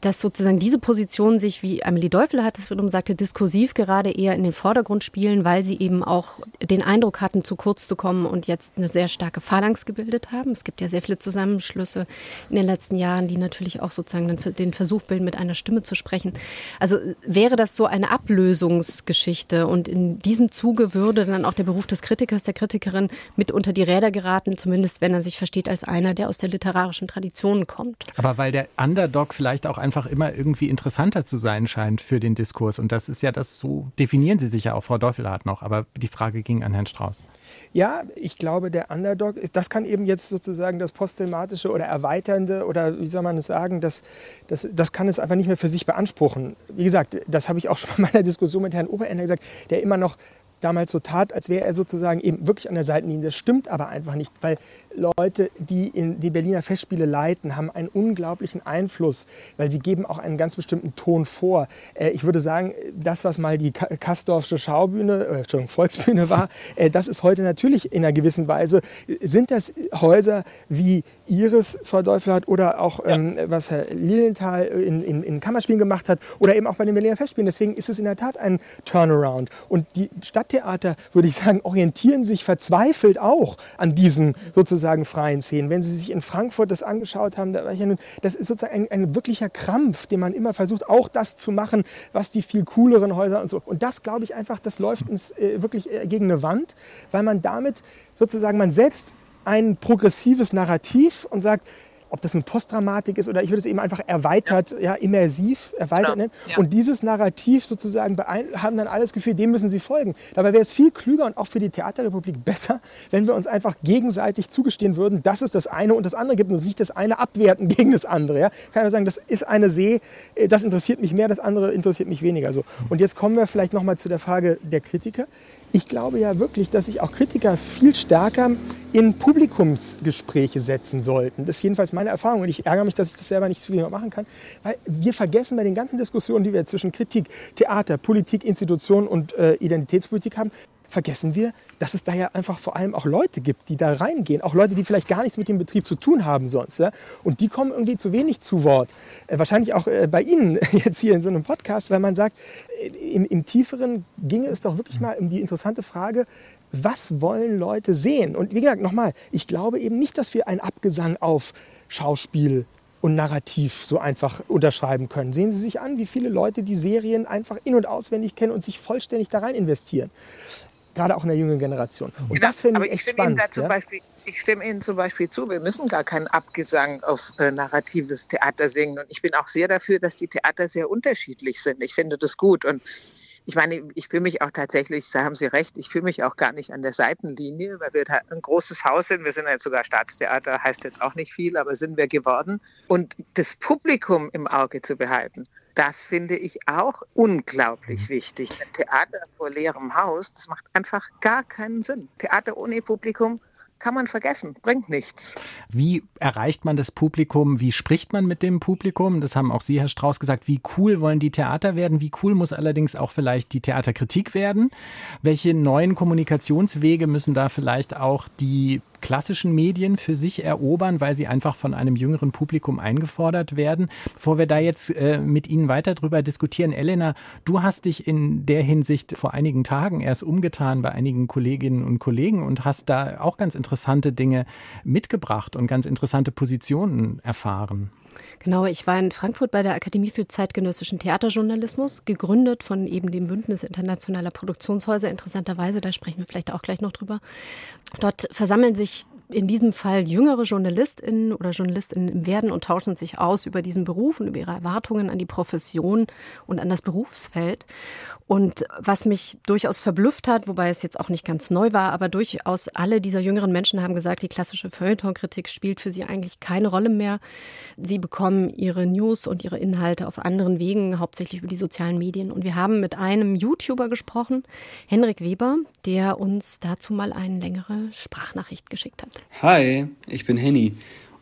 dass sozusagen diese Positionen sich, wie Amelie Teufel hat es wiederum sagte, diskursiv gerade eher in den Vordergrund spielen, weil sie eben auch den Eindruck hatten, zu kurz zu kommen und jetzt eine sehr starke Phalanx gebildet haben. Es gibt ja sehr viele Zusammenschlüsse in den letzten Jahren, die natürlich auch sozusagen den Versuch bilden, mit einer Stimme zu sprechen. Also wäre das so eine Ablösungsgeschichte und in diesem Zuge würde dann auch der Beruf des Kritikers, der Kritikerin mit unter die Räder geraten, zumindest wenn er sich versteht als einer, der aus der literarischen Tradition kommt. Aber weil der Underdog vielleicht auch auch einfach immer irgendwie interessanter zu sein scheint für den Diskurs. Und das ist ja das, so definieren Sie sich ja auch, Frau Deufelhardt noch. Aber die Frage ging an Herrn Strauß. Ja, ich glaube, der Underdog, das kann eben jetzt sozusagen das postthematische oder erweiternde oder wie soll man es sagen, das, das, das kann es einfach nicht mehr für sich beanspruchen. Wie gesagt, das habe ich auch schon in meiner Diskussion mit Herrn Oberender gesagt, der immer noch damals so tat, als wäre er sozusagen eben wirklich an der Seitenlinie. Das stimmt aber einfach nicht, weil Leute, die in die Berliner Festspiele leiten, haben einen unglaublichen Einfluss, weil sie geben auch einen ganz bestimmten Ton vor. Äh, ich würde sagen, das, was mal die Kastorfsche Schaubühne, äh, Entschuldigung, Volksbühne war, äh, das ist heute natürlich in einer gewissen Weise, sind das Häuser wie Iris, Frau Deufelhardt, oder auch, ja. ähm, was Herr Lilienthal in, in, in Kammerspielen gemacht hat, oder eben auch bei den Berliner Festspielen. Deswegen ist es in der Tat ein Turnaround. Und die Stadttheater, würde ich sagen, orientieren sich verzweifelt auch an diesem sozusagen freien Szenen. Wenn Sie sich in Frankfurt das angeschaut haben, das ist sozusagen ein, ein, wirklicher Krampf, den man immer versucht, auch das zu machen, was die viel cooleren Häuser und so. Und das glaube ich einfach, das läuft ins, äh, wirklich äh, gegen eine Wand, weil man damit sozusagen, man setzt ein progressives Narrativ und sagt, ob das eine Postdramatik ist oder ich würde es eben einfach erweitert, ja, immersiv erweitert nennen. Ja. Und dieses Narrativ sozusagen haben dann alles Gefühl, dem müssen sie folgen. Dabei wäre es viel klüger und auch für die Theaterrepublik besser, wenn wir uns einfach gegenseitig zugestehen würden, dass es das eine und das andere gibt und nicht das eine abwerten gegen das andere. Ja? Kann ich sagen, das ist eine See, äh, das interessiert mich mehr, das andere interessiert mich weniger. So. Und jetzt kommen wir vielleicht nochmal zu der Frage der Kritiker ich glaube ja wirklich, dass sich auch Kritiker viel stärker in Publikumsgespräche setzen sollten. Das ist jedenfalls meine Erfahrung und ich ärgere mich, dass ich das selber nicht so genau machen kann, weil wir vergessen bei den ganzen Diskussionen, die wir zwischen Kritik, Theater, Politik, Institutionen und äh, Identitätspolitik haben, vergessen wir, dass es da ja einfach vor allem auch Leute gibt, die da reingehen. Auch Leute, die vielleicht gar nichts mit dem Betrieb zu tun haben sonst. Ja? Und die kommen irgendwie zu wenig zu Wort. Äh, wahrscheinlich auch äh, bei Ihnen jetzt hier in so einem Podcast, weil man sagt, äh, im, im Tieferen ginge es doch wirklich mal um die interessante Frage, was wollen Leute sehen? Und wie gesagt, nochmal, ich glaube eben nicht, dass wir einen Abgesang auf Schauspiel und Narrativ so einfach unterschreiben können. Sehen Sie sich an, wie viele Leute die Serien einfach in- und auswendig kennen und sich vollständig da rein investieren gerade auch in der jungen Generation. Und genau, das finde ich echt spannend. Ja? Beispiel, ich stimme Ihnen zum Beispiel zu, wir müssen gar keinen Abgesang auf äh, narratives Theater singen. Und ich bin auch sehr dafür, dass die Theater sehr unterschiedlich sind. Ich finde das gut. Und ich meine, ich fühle mich auch tatsächlich, da haben Sie recht, ich fühle mich auch gar nicht an der Seitenlinie, weil wir ein großes Haus sind. Wir sind jetzt sogar Staatstheater, heißt jetzt auch nicht viel, aber sind wir geworden. Und das Publikum im Auge zu behalten, das finde ich auch unglaublich mhm. wichtig. Ein Theater vor leerem Haus, das macht einfach gar keinen Sinn. Theater ohne Publikum kann man vergessen, bringt nichts. Wie erreicht man das Publikum? Wie spricht man mit dem Publikum? Das haben auch Sie, Herr Strauß, gesagt. Wie cool wollen die Theater werden? Wie cool muss allerdings auch vielleicht die Theaterkritik werden? Welche neuen Kommunikationswege müssen da vielleicht auch die klassischen Medien für sich erobern, weil sie einfach von einem jüngeren Publikum eingefordert werden. Bevor wir da jetzt äh, mit Ihnen weiter drüber diskutieren, Elena, du hast dich in der Hinsicht vor einigen Tagen erst umgetan bei einigen Kolleginnen und Kollegen und hast da auch ganz interessante Dinge mitgebracht und ganz interessante Positionen erfahren. Genau, ich war in Frankfurt bei der Akademie für zeitgenössischen Theaterjournalismus, gegründet von eben dem Bündnis internationaler Produktionshäuser. Interessanterweise, da sprechen wir vielleicht auch gleich noch drüber. Dort versammeln sich in diesem Fall jüngere JournalistInnen oder JournalistInnen Werden und tauschen sich aus über diesen Beruf und über ihre Erwartungen an die Profession und an das Berufsfeld. Und was mich durchaus verblüfft hat, wobei es jetzt auch nicht ganz neu war, aber durchaus alle dieser jüngeren Menschen haben gesagt, die klassische Feuilleton-Kritik spielt für sie eigentlich keine Rolle mehr. Sie bekommen ihre News und ihre Inhalte auf anderen Wegen, hauptsächlich über die sozialen Medien. Und wir haben mit einem YouTuber gesprochen, Henrik Weber, der uns dazu mal eine längere Sprachnachricht geschickt hat. Hi, ich bin Henny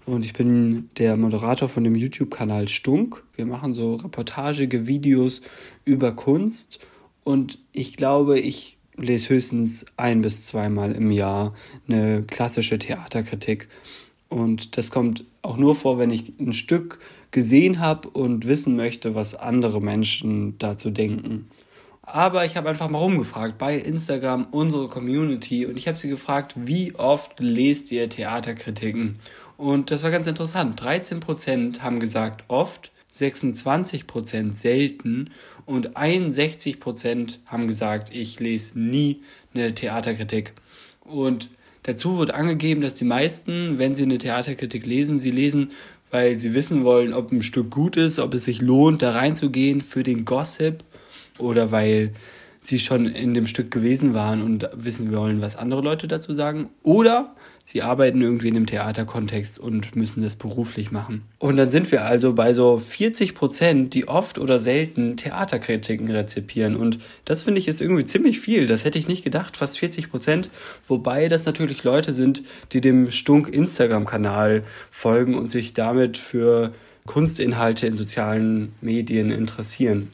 und ich bin der Moderator von dem YouTube-Kanal Stunk. Wir machen so reportagige Videos über Kunst und ich glaube, ich lese höchstens ein bis zweimal im Jahr eine klassische Theaterkritik. Und das kommt auch nur vor, wenn ich ein Stück gesehen habe und wissen möchte, was andere Menschen dazu denken. Aber ich habe einfach mal rumgefragt bei Instagram, unsere Community, und ich habe sie gefragt, wie oft lest ihr Theaterkritiken? Und das war ganz interessant. 13% haben gesagt oft, 26% selten und 61% haben gesagt, ich lese nie eine Theaterkritik. Und dazu wird angegeben, dass die meisten, wenn sie eine Theaterkritik lesen, sie lesen, weil sie wissen wollen, ob ein Stück gut ist, ob es sich lohnt, da reinzugehen für den Gossip oder weil sie schon in dem Stück gewesen waren und wissen wollen, was andere Leute dazu sagen. Oder sie arbeiten irgendwie in einem Theaterkontext und müssen das beruflich machen. Und dann sind wir also bei so 40 Prozent, die oft oder selten Theaterkritiken rezipieren. Und das finde ich ist irgendwie ziemlich viel. Das hätte ich nicht gedacht, fast 40 Prozent. Wobei das natürlich Leute sind, die dem Stunk Instagram-Kanal folgen und sich damit für Kunstinhalte in sozialen Medien interessieren.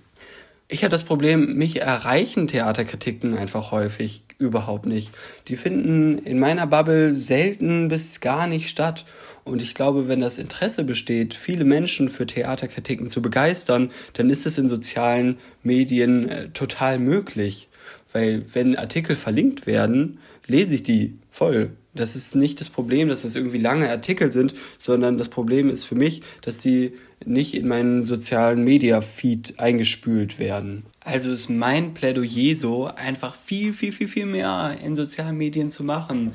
Ich habe das Problem, mich erreichen Theaterkritiken einfach häufig überhaupt nicht. Die finden in meiner Bubble selten bis gar nicht statt. Und ich glaube, wenn das Interesse besteht, viele Menschen für Theaterkritiken zu begeistern, dann ist es in sozialen Medien äh, total möglich. Weil wenn Artikel verlinkt werden, lese ich die voll. Das ist nicht das Problem, dass das irgendwie lange Artikel sind, sondern das Problem ist für mich, dass die nicht in meinen sozialen Media-Feed eingespült werden. Also ist mein Plädoyer so, einfach viel, viel, viel, viel mehr in sozialen Medien zu machen.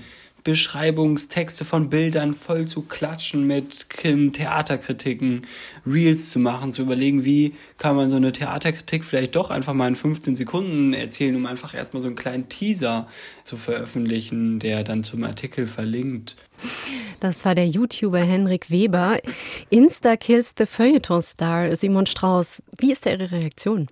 Beschreibungstexte von Bildern voll zu klatschen mit Theaterkritiken, Reels zu machen, zu überlegen, wie kann man so eine Theaterkritik vielleicht doch einfach mal in 15 Sekunden erzählen, um einfach erstmal so einen kleinen Teaser zu veröffentlichen, der dann zum Artikel verlinkt. Das war der YouTuber Henrik Weber. Insta kills the Feuilleton-Star Simon Strauß. Wie ist da Ihre Reaktion?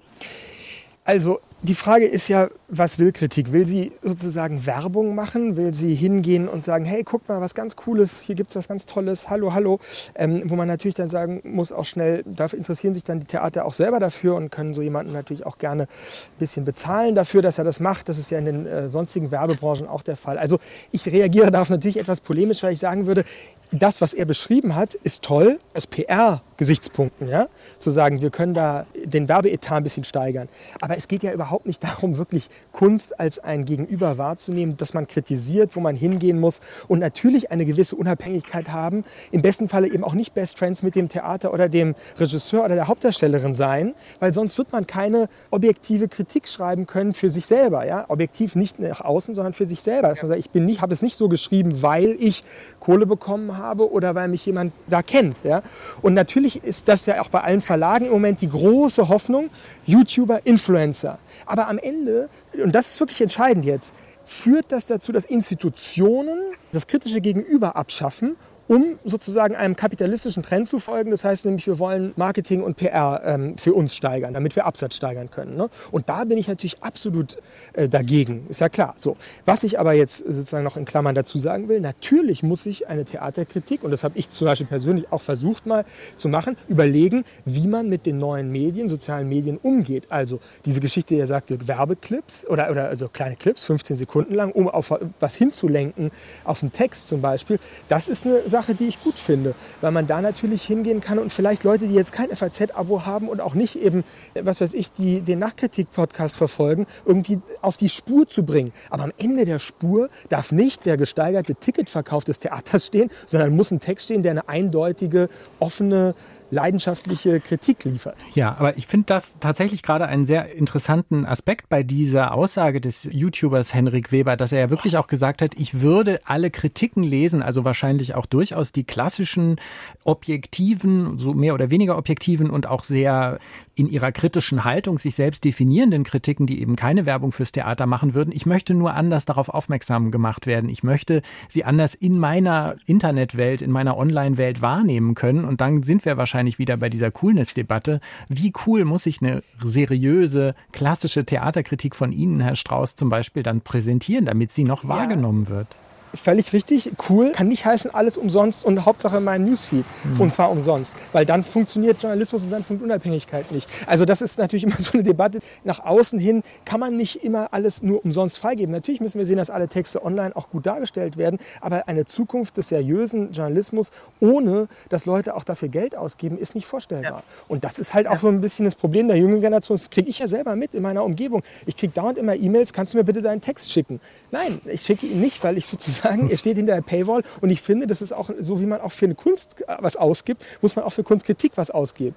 Also die Frage ist ja, was will Kritik? Will sie sozusagen Werbung machen? Will sie hingehen und sagen, hey, guck mal, was ganz Cooles, hier gibt es was ganz Tolles, hallo, hallo. Ähm, wo man natürlich dann sagen muss, auch schnell, da interessieren sich dann die Theater auch selber dafür und können so jemanden natürlich auch gerne ein bisschen bezahlen dafür, dass er das macht. Das ist ja in den äh, sonstigen Werbebranchen auch der Fall. Also ich reagiere darauf natürlich etwas polemisch, weil ich sagen würde, das, was er beschrieben hat, ist toll aus PR-Gesichtspunkten, ja? zu sagen, wir können da den Werbeetat ein bisschen steigern. Aber es geht ja überhaupt nicht darum, wirklich Kunst als ein Gegenüber wahrzunehmen, dass man kritisiert, wo man hingehen muss und natürlich eine gewisse Unabhängigkeit haben. Im besten Falle eben auch nicht Best Friends mit dem Theater oder dem Regisseur oder der Hauptdarstellerin sein, weil sonst wird man keine objektive Kritik schreiben können für sich selber. Ja? Objektiv nicht nach außen, sondern für sich selber. Dass man sagt, ich bin nicht, habe es nicht so geschrieben, weil ich Kohle bekommen habe oder weil mich jemand da kennt. Ja? Und natürlich ist das ja auch bei allen Verlagen im Moment die große Hoffnung, YouTuber, Influencer. Aber am Ende, und das ist wirklich entscheidend jetzt, führt das dazu, dass Institutionen das kritische Gegenüber abschaffen um sozusagen einem kapitalistischen Trend zu folgen. Das heißt nämlich, wir wollen Marketing und PR ähm, für uns steigern, damit wir Absatz steigern können. Ne? Und da bin ich natürlich absolut äh, dagegen, ist ja klar. So, was ich aber jetzt sozusagen noch in Klammern dazu sagen will, natürlich muss ich eine Theaterkritik, und das habe ich zum Beispiel persönlich auch versucht mal zu machen, überlegen, wie man mit den neuen Medien, sozialen Medien umgeht. Also diese Geschichte, die er sagte, Werbeclips oder, oder also kleine Clips, 15 Sekunden lang, um auf was hinzulenken, auf einen Text zum Beispiel, das ist eine Sache, die ich gut finde, weil man da natürlich hingehen kann und vielleicht Leute, die jetzt kein FAZ-Abo haben und auch nicht eben, was weiß ich, die, den Nachkritik-Podcast verfolgen, irgendwie auf die Spur zu bringen. Aber am Ende der Spur darf nicht der gesteigerte Ticketverkauf des Theaters stehen, sondern muss ein Text stehen, der eine eindeutige, offene leidenschaftliche Kritik liefert. Ja, aber ich finde das tatsächlich gerade einen sehr interessanten Aspekt bei dieser Aussage des YouTubers Henrik Weber, dass er ja wirklich auch gesagt hat, ich würde alle Kritiken lesen, also wahrscheinlich auch durchaus die klassischen objektiven, so mehr oder weniger objektiven und auch sehr in ihrer kritischen Haltung sich selbst definierenden Kritiken, die eben keine Werbung fürs Theater machen würden. Ich möchte nur anders darauf aufmerksam gemacht werden. Ich möchte sie anders in meiner Internetwelt, in meiner Online-Welt wahrnehmen können. Und dann sind wir wahrscheinlich wieder bei dieser Coolness-Debatte. Wie cool muss ich eine seriöse, klassische Theaterkritik von Ihnen, Herr Strauß, zum Beispiel dann präsentieren, damit sie noch wahrgenommen wird? Völlig richtig, cool, kann nicht heißen, alles umsonst und Hauptsache mein Newsfeed. Mhm. Und zwar umsonst. Weil dann funktioniert Journalismus und dann funktioniert Unabhängigkeit nicht. Also das ist natürlich immer so eine Debatte. Nach außen hin kann man nicht immer alles nur umsonst freigeben. Natürlich müssen wir sehen, dass alle Texte online auch gut dargestellt werden. Aber eine Zukunft des seriösen Journalismus, ohne dass Leute auch dafür Geld ausgeben, ist nicht vorstellbar. Ja. Und das ist halt auch so ein bisschen das Problem der jungen Generation. Das kriege ich ja selber mit in meiner Umgebung. Ich kriege dauernd immer E-Mails, kannst du mir bitte deinen Text schicken? Nein, ich schicke ihn nicht, weil ich sozusagen sagen, er steht hinter der Paywall und ich finde, das ist auch so, wie man auch für eine Kunst was ausgibt, muss man auch für Kunstkritik was ausgeben.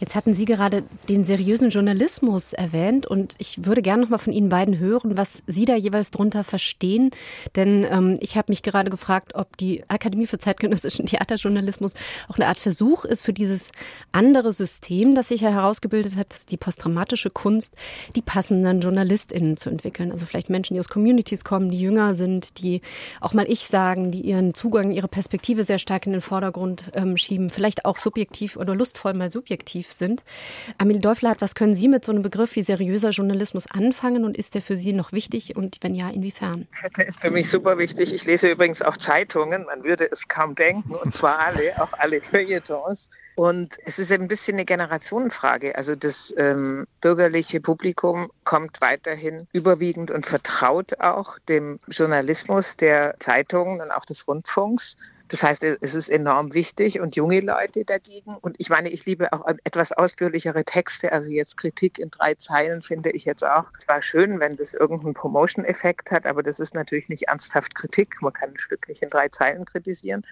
Jetzt hatten Sie gerade den seriösen Journalismus erwähnt und ich würde gerne noch mal von Ihnen beiden hören, was Sie da jeweils drunter verstehen. Denn ähm, ich habe mich gerade gefragt, ob die Akademie für zeitgenössischen Theaterjournalismus auch eine Art Versuch ist für dieses andere System, das sich ja herausgebildet hat, die posttraumatische Kunst, die passenden JournalistInnen zu entwickeln. Also vielleicht Menschen, die aus Communities kommen, die jünger sind, die auch mal ich sagen, die ihren Zugang, ihre Perspektive sehr stark in den Vordergrund ähm, schieben, vielleicht auch subjektiv oder lustvoll mal subjektiv aktiv sind. Amelie Däufler, was können Sie mit so einem Begriff wie seriöser Journalismus anfangen und ist der für Sie noch wichtig und wenn ja, inwiefern? Der ist für mich super wichtig. Ich lese übrigens auch Zeitungen, man würde es kaum denken, und zwar alle, auch alle Feuilletons. Und es ist ein bisschen eine Generationenfrage. Also das ähm, bürgerliche Publikum kommt weiterhin überwiegend und vertraut auch dem Journalismus der Zeitungen und auch des Rundfunks. Das heißt, es ist enorm wichtig und junge Leute dagegen. Und ich meine, ich liebe auch etwas ausführlichere Texte. Also jetzt Kritik in drei Zeilen finde ich jetzt auch zwar schön, wenn das irgendeinen Promotion-Effekt hat, aber das ist natürlich nicht ernsthaft Kritik. Man kann ein Stück nicht in drei Zeilen kritisieren.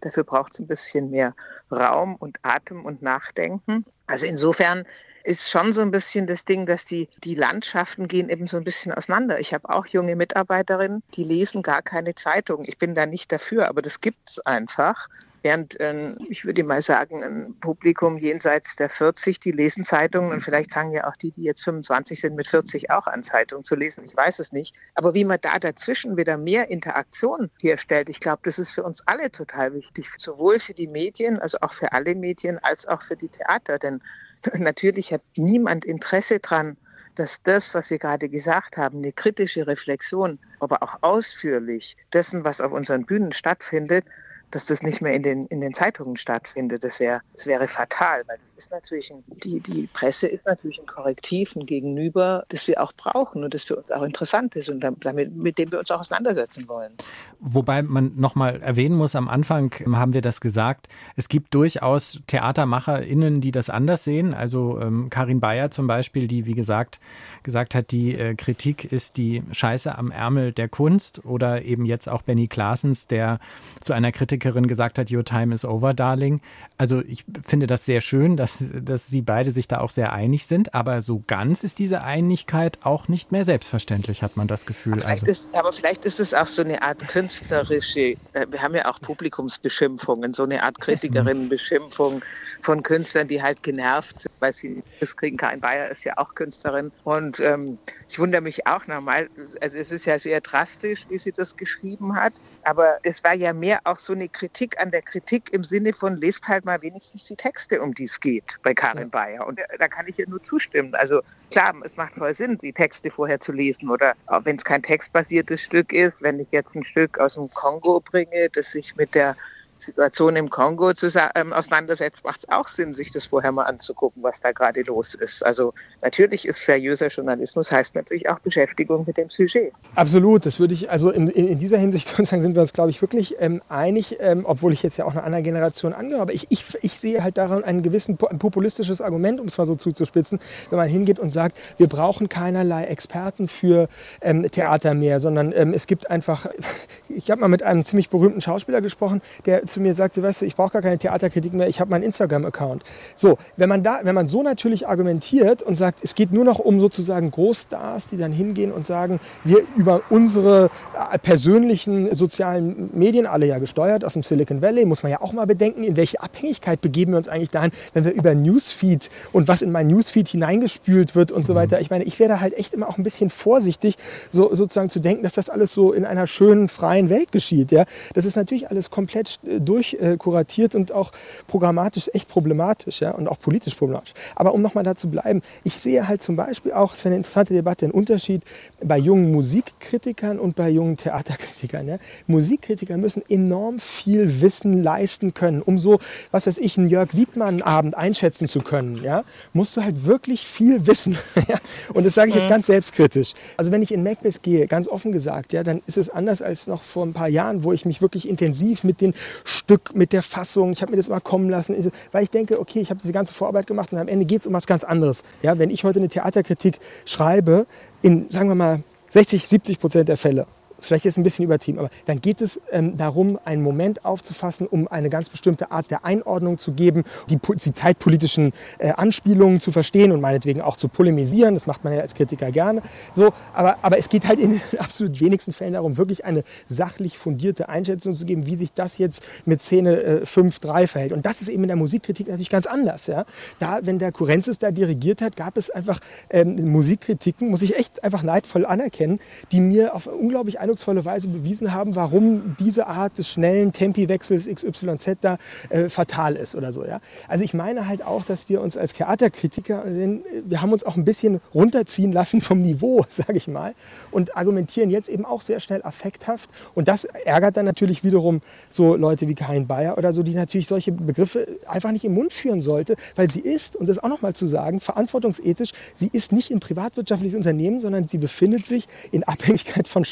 Dafür braucht es ein bisschen mehr Raum und Atem und Nachdenken. Also insofern ist schon so ein bisschen das Ding, dass die, die Landschaften gehen eben so ein bisschen auseinander. Ich habe auch junge Mitarbeiterinnen, die lesen gar keine Zeitung. Ich bin da nicht dafür, aber das gibt es einfach. Während, äh, ich würde mal sagen, ein Publikum jenseits der 40, die lesen Zeitungen und vielleicht fangen ja auch die, die jetzt 25 sind, mit 40 auch an, Zeitungen zu lesen. Ich weiß es nicht. Aber wie man da dazwischen wieder mehr Interaktion herstellt, ich glaube, das ist für uns alle total wichtig. Sowohl für die Medien, also auch für alle Medien, als auch für die Theater. Denn natürlich hat niemand Interesse daran, dass das, was wir gerade gesagt haben, eine kritische Reflexion, aber auch ausführlich dessen, was auf unseren Bühnen stattfindet, dass das nicht mehr in den, in den Zeitungen stattfindet. Das, wär, das wäre fatal, weil das ist natürlich ein, die, die Presse ist natürlich ein Korrektiv, ein Gegenüber, das wir auch brauchen und das für uns auch interessant ist und damit, mit dem wir uns auch auseinandersetzen wollen. Wobei man nochmal erwähnen muss, am Anfang haben wir das gesagt, es gibt durchaus TheatermacherInnen, die das anders sehen. Also ähm, Karin Bayer zum Beispiel, die, wie gesagt, gesagt hat, die äh, Kritik ist die Scheiße am Ärmel der Kunst oder eben jetzt auch Benny Klaasens, der zu einer Kritikerin gesagt hat, Your time is over, darling. Also ich finde das sehr schön, dass, dass sie beide sich da auch sehr einig sind, aber so ganz ist diese Einigkeit auch nicht mehr selbstverständlich, hat man das Gefühl. Aber vielleicht, also. ist, aber vielleicht ist es auch so eine Art künstlerische, äh, wir haben ja auch Publikumsbeschimpfungen, so eine Art Kritikerinnenbeschimpfung von Künstlern, die halt genervt sind, weil sie das kriegen. Karin Bayer ist ja auch Künstlerin. Und ähm, ich wundere mich auch nochmal, also es ist ja sehr drastisch, wie sie das geschrieben hat. Aber es war ja mehr auch so eine Kritik an der Kritik im Sinne von, lest halt mal wenigstens die Texte, um die es geht bei Karin Bayer. Und da kann ich ihr nur zustimmen. Also klar, es macht voll Sinn, die Texte vorher zu lesen. Oder auch wenn es kein textbasiertes Stück ist, wenn ich jetzt ein Stück aus dem Kongo bringe, das sich mit der Situation im Kongo ähm, auseinandersetzt, macht es auch Sinn, sich das vorher mal anzugucken, was da gerade los ist. Also natürlich ist seriöser Journalismus, heißt natürlich auch Beschäftigung mit dem Sujet. Absolut, das würde ich, also in, in dieser Hinsicht sozusagen sind wir uns, glaube ich, wirklich ähm, einig, ähm, obwohl ich jetzt ja auch einer anderen Generation angehöre. Aber ich, ich, ich sehe halt daran einen gewissen ein populistisches Argument, um es mal so zuzuspitzen, wenn man hingeht und sagt, wir brauchen keinerlei Experten für ähm, Theater mehr, sondern ähm, es gibt einfach, ich habe mal mit einem ziemlich berühmten Schauspieler gesprochen, der zu mir sagt, sie weißt du, ich brauche gar keine Theaterkritik mehr, ich habe meinen Instagram-Account. So, wenn man da, wenn man so natürlich argumentiert und sagt, es geht nur noch um sozusagen Großstars, die dann hingehen und sagen, wir über unsere äh, persönlichen sozialen Medien, alle ja gesteuert aus dem Silicon Valley, muss man ja auch mal bedenken, in welche Abhängigkeit begeben wir uns eigentlich dahin, wenn wir über Newsfeed und was in mein Newsfeed hineingespült wird und so mhm. weiter. Ich meine, ich werde halt echt immer auch ein bisschen vorsichtig, so, sozusagen zu denken, dass das alles so in einer schönen, freien Welt geschieht. Ja? Das ist natürlich alles komplett äh, durchkuratiert und auch programmatisch echt problematisch ja, und auch politisch problematisch. Aber um nochmal da zu bleiben, ich sehe halt zum Beispiel auch, es wäre eine interessante Debatte, einen Unterschied bei jungen Musikkritikern und bei jungen Theaterkritikern. Ja. Musikkkritiker müssen enorm viel Wissen leisten können, um so, was weiß ich, einen Jörg Wiedmann-Abend einschätzen zu können. Ja, musst du halt wirklich viel wissen. ja. Und das sage ich jetzt ganz selbstkritisch. Also wenn ich in Macbeth gehe, ganz offen gesagt, ja, dann ist es anders als noch vor ein paar Jahren, wo ich mich wirklich intensiv mit den Stück, mit der Fassung. Ich habe mir das mal kommen lassen, weil ich denke, okay, ich habe diese ganze Vorarbeit gemacht und am Ende geht es um was ganz anderes. Ja, wenn ich heute eine Theaterkritik schreibe, in, sagen wir mal, 60, 70 Prozent der Fälle vielleicht jetzt ein bisschen übertrieben, aber dann geht es ähm, darum, einen Moment aufzufassen, um eine ganz bestimmte Art der Einordnung zu geben, die, die zeitpolitischen äh, Anspielungen zu verstehen und meinetwegen auch zu polemisieren. Das macht man ja als Kritiker gerne. So, aber, aber es geht halt in den absolut wenigsten Fällen darum, wirklich eine sachlich fundierte Einschätzung zu geben, wie sich das jetzt mit Szene äh, 5.3 verhält. Und das ist eben in der Musikkritik natürlich ganz anders. Ja? Da, wenn der Kurenzis da dirigiert hat, gab es einfach ähm, Musikkritiken, muss ich echt einfach neidvoll anerkennen, die mir auf unglaublich eindrucksvolle Weise bewiesen haben, warum diese Art des schnellen Tempiwechsels XYZ da äh, fatal ist oder so. Ja? Also ich meine halt auch, dass wir uns als Theaterkritiker, wir haben uns auch ein bisschen runterziehen lassen vom Niveau, sage ich mal, und argumentieren jetzt eben auch sehr schnell affekthaft. Und das ärgert dann natürlich wiederum so Leute wie Karin Bayer oder so, die natürlich solche Begriffe einfach nicht im Mund führen sollte, weil sie ist, und das auch nochmal zu sagen, verantwortungsethisch, sie ist nicht ein privatwirtschaftliches Unternehmen, sondern sie befindet sich in Abhängigkeit von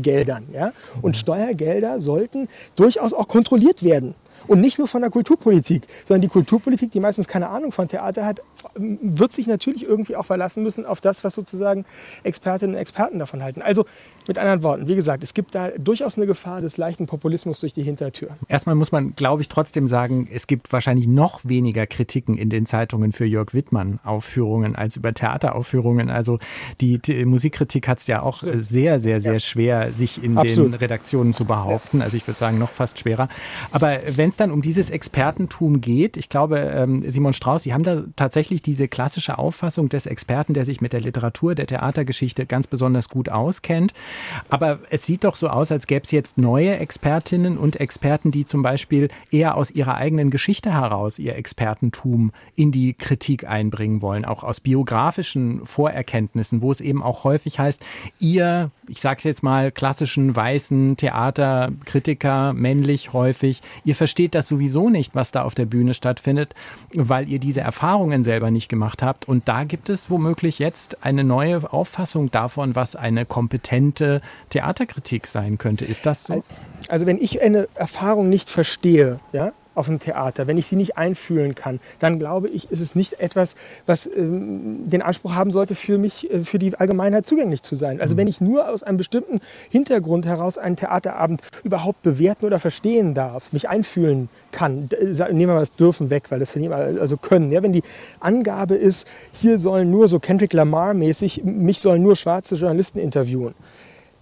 Steuergeldern. Ja? Und Steuergelder sollten durchaus auch kontrolliert werden. Und nicht nur von der Kulturpolitik, sondern die Kulturpolitik, die meistens keine Ahnung von Theater hat, wird sich natürlich irgendwie auch verlassen müssen auf das, was sozusagen Expertinnen und Experten davon halten. Also mit anderen Worten, wie gesagt, es gibt da durchaus eine Gefahr des leichten Populismus durch die Hintertür. Erstmal muss man, glaube ich, trotzdem sagen, es gibt wahrscheinlich noch weniger Kritiken in den Zeitungen für Jörg Wittmann Aufführungen als über Theateraufführungen. Also die, die Musikkritik hat es ja auch sehr, sehr, sehr schwer, sich in Absolut. den Redaktionen zu behaupten. Also ich würde sagen, noch fast schwerer. Aber wenn es dann um dieses Expertentum geht, ich glaube, ähm, Simon Strauß, Sie haben da tatsächlich diese klassische Auffassung des Experten, der sich mit der Literatur, der Theatergeschichte ganz besonders gut auskennt. Aber es sieht doch so aus, als gäbe es jetzt neue Expertinnen und Experten, die zum Beispiel eher aus ihrer eigenen Geschichte heraus ihr Expertentum in die Kritik einbringen wollen, auch aus biografischen Vorerkenntnissen, wo es eben auch häufig heißt, ihr, ich sage es jetzt mal, klassischen weißen Theaterkritiker, männlich häufig, ihr versteht das sowieso nicht, was da auf der Bühne stattfindet, weil ihr diese Erfahrungen selber nicht gemacht habt. Und da gibt es womöglich jetzt eine neue Auffassung davon, was eine kompetente Theaterkritik sein könnte. Ist das so? Also wenn ich eine Erfahrung nicht verstehe, ja, auf dem Theater, wenn ich sie nicht einfühlen kann, dann glaube ich, ist es nicht etwas, was ähm, den Anspruch haben sollte, für mich, äh, für die Allgemeinheit zugänglich zu sein. Also mhm. wenn ich nur aus einem bestimmten Hintergrund heraus einen Theaterabend überhaupt bewerten oder verstehen darf, mich einfühlen kann, nehmen wir mal das Dürfen weg, weil das wir also können. Ja, wenn die Angabe ist, hier sollen nur so Kendrick Lamar mäßig, mich sollen nur schwarze Journalisten interviewen,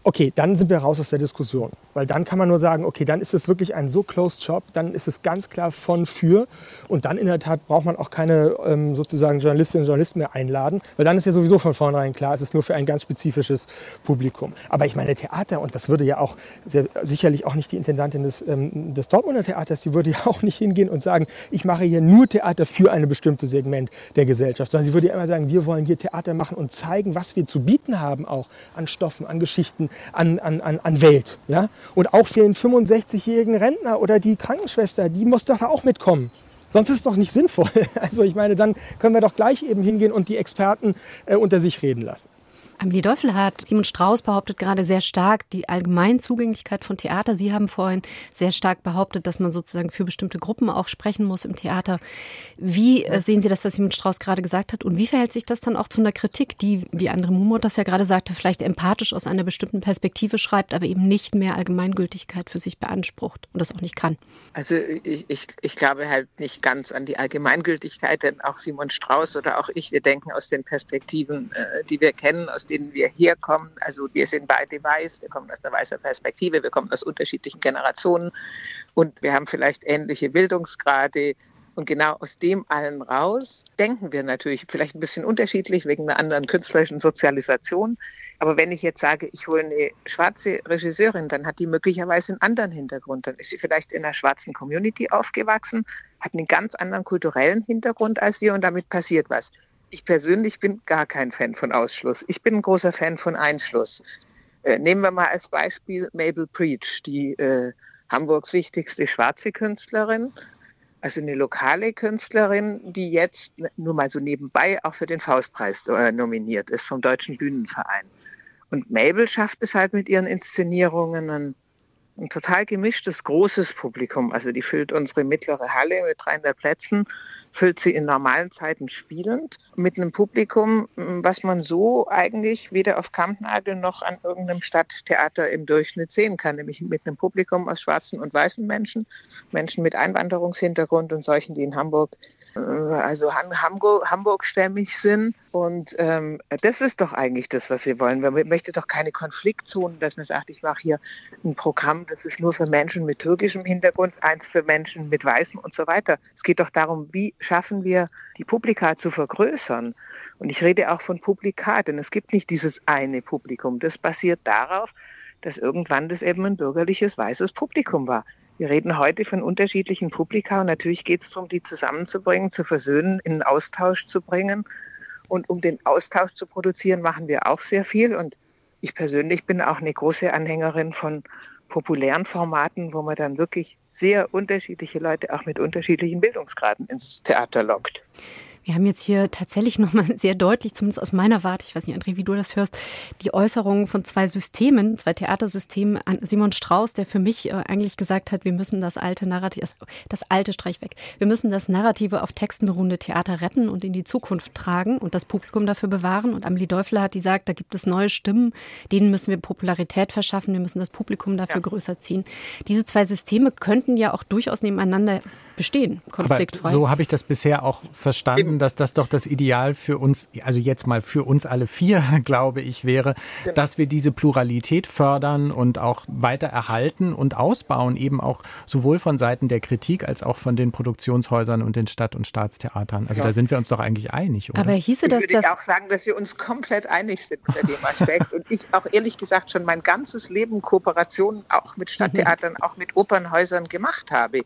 okay, dann sind wir raus aus der Diskussion. Weil dann kann man nur sagen, okay, dann ist es wirklich ein so closed Job, dann ist es ganz klar von für. Und dann in der Tat braucht man auch keine ähm, sozusagen Journalistinnen und Journalisten mehr einladen, weil dann ist ja sowieso von vornherein klar, es ist nur für ein ganz spezifisches Publikum. Aber ich meine, Theater, und das würde ja auch sehr, sicherlich auch nicht die Intendantin des, ähm, des Dortmunder Theaters, die würde ja auch nicht hingehen und sagen, ich mache hier nur Theater für ein bestimmtes Segment der Gesellschaft, sondern sie würde ja immer sagen, wir wollen hier Theater machen und zeigen, was wir zu bieten haben, auch an Stoffen, an Geschichten, an, an, an, an Welt. Ja? Und auch für den 65-jährigen Rentner oder die Krankenschwester, die muss doch auch mitkommen. Sonst ist es doch nicht sinnvoll. Also ich meine, dann können wir doch gleich eben hingehen und die Experten äh, unter sich reden lassen. Amelie Teufel hat Simon Strauß behauptet gerade sehr stark die Allgemeinzugänglichkeit von Theater. Sie haben vorhin sehr stark behauptet, dass man sozusagen für bestimmte Gruppen auch sprechen muss im Theater. Wie äh, sehen Sie das, was Simon Strauß gerade gesagt hat? Und wie verhält sich das dann auch zu einer Kritik, die, wie Andre Mumot das ja gerade sagte, vielleicht empathisch aus einer bestimmten Perspektive schreibt, aber eben nicht mehr Allgemeingültigkeit für sich beansprucht und das auch nicht kann? Also ich, ich, ich glaube halt nicht ganz an die Allgemeingültigkeit, denn auch Simon Strauß oder auch ich, wir denken aus den Perspektiven, äh, die wir kennen, aus denen wir herkommen. Also wir sind beide weiß, wir kommen aus der weißen Perspektive, wir kommen aus unterschiedlichen Generationen und wir haben vielleicht ähnliche Bildungsgrade. Und genau aus dem allen raus denken wir natürlich vielleicht ein bisschen unterschiedlich wegen einer anderen künstlerischen Sozialisation. Aber wenn ich jetzt sage, ich hole eine schwarze Regisseurin, dann hat die möglicherweise einen anderen Hintergrund. Dann ist sie vielleicht in einer schwarzen Community aufgewachsen, hat einen ganz anderen kulturellen Hintergrund als wir und damit passiert was. Ich persönlich bin gar kein Fan von Ausschluss. Ich bin ein großer Fan von Einschluss. Äh, nehmen wir mal als Beispiel Mabel Preach, die äh, Hamburgs wichtigste schwarze Künstlerin, also eine lokale Künstlerin, die jetzt nur mal so nebenbei auch für den Faustpreis äh, nominiert ist vom Deutschen Bühnenverein. Und Mabel schafft es halt mit ihren Inszenierungen, ein total gemischtes, großes Publikum. Also die füllt unsere mittlere Halle mit 300 Plätzen, füllt sie in normalen Zeiten spielend mit einem Publikum, was man so eigentlich weder auf Kampnagel noch an irgendeinem Stadttheater im Durchschnitt sehen kann, nämlich mit einem Publikum aus schwarzen und weißen Menschen, Menschen mit Einwanderungshintergrund und solchen, die in Hamburg also Hamburg, Hamburg-stämmig sind. Und ähm, das ist doch eigentlich das, was wir wollen. Man möchte doch keine Konfliktzonen, dass man sagt, ich mache hier ein Programm, das ist nur für Menschen mit türkischem Hintergrund, eins für Menschen mit weißem und so weiter. Es geht doch darum, wie schaffen wir die Publika zu vergrößern. Und ich rede auch von Publika, denn es gibt nicht dieses eine Publikum. Das basiert darauf, dass irgendwann das eben ein bürgerliches weißes Publikum war. Wir reden heute von unterschiedlichen Publika und natürlich geht es darum, die zusammenzubringen, zu versöhnen, in Austausch zu bringen. Und um den Austausch zu produzieren, machen wir auch sehr viel. Und ich persönlich bin auch eine große Anhängerin von populären Formaten, wo man dann wirklich sehr unterschiedliche Leute auch mit unterschiedlichen Bildungsgraden ins Theater lockt. Wir haben jetzt hier tatsächlich nochmal sehr deutlich, zumindest aus meiner Warte, ich weiß nicht, André, wie du das hörst, die Äußerungen von zwei Systemen, zwei Theatersystemen an Simon Strauß, der für mich äh, eigentlich gesagt hat, wir müssen das alte Narrativ, das alte Streich weg, wir müssen das Narrative auf Texten beruhende Theater retten und in die Zukunft tragen und das Publikum dafür bewahren. Und Amelie Däufler hat gesagt, da gibt es neue Stimmen, denen müssen wir Popularität verschaffen, wir müssen das Publikum dafür ja. größer ziehen. Diese zwei Systeme könnten ja auch durchaus nebeneinander bestehen, konfliktfrei. Aber so habe ich das bisher auch verstanden, dass das doch das Ideal für uns, also jetzt mal für uns alle vier, glaube ich, wäre, genau. dass wir diese Pluralität fördern und auch weiter erhalten und ausbauen, eben auch sowohl von Seiten der Kritik als auch von den Produktionshäusern und den Stadt- und Staatstheatern. Also ja. da sind wir uns doch eigentlich einig, oder? Aber hieße das, ich würde auch sagen, dass wir uns komplett einig sind unter dem Aspekt und ich auch ehrlich gesagt schon mein ganzes Leben Kooperationen auch mit Stadttheatern, auch mit Opernhäusern gemacht habe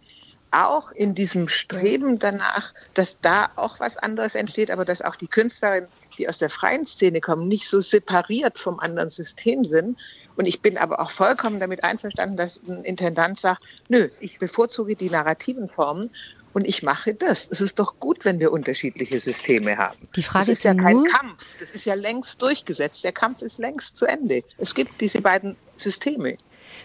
auch in diesem Streben danach, dass da auch was anderes entsteht, aber dass auch die Künstlerinnen, die aus der freien Szene kommen, nicht so separiert vom anderen System sind. Und ich bin aber auch vollkommen damit einverstanden, dass ein Intendant sagt, nö, ich bevorzuge die narrativen Formen und ich mache das. Es ist doch gut, wenn wir unterschiedliche Systeme haben. Die Frage das ist, ja, kein nur, Kampf. Das ist ja längst durchgesetzt. Der Kampf ist längst zu Ende. Es gibt diese beiden Systeme.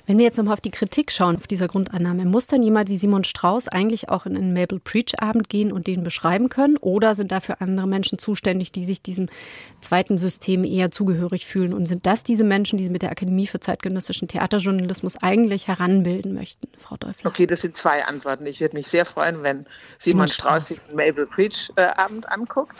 Wenn wir jetzt nochmal auf die Kritik schauen, auf dieser Grundannahme, muss dann jemand wie Simon Strauß eigentlich auch in einen Mabel Preach Abend gehen und den beschreiben können? Oder sind dafür andere Menschen zuständig, die sich diesem zweiten System eher zugehörig fühlen? Und sind das diese Menschen, die sie mit der Akademie für zeitgenössischen Theaterjournalismus eigentlich heranbilden möchten, Frau Däufler? Okay, das sind zwei Antworten. Ich würde mich sehr freuen, wenn Simon, Simon Strauß sich den Mabel Preach äh, anguckt.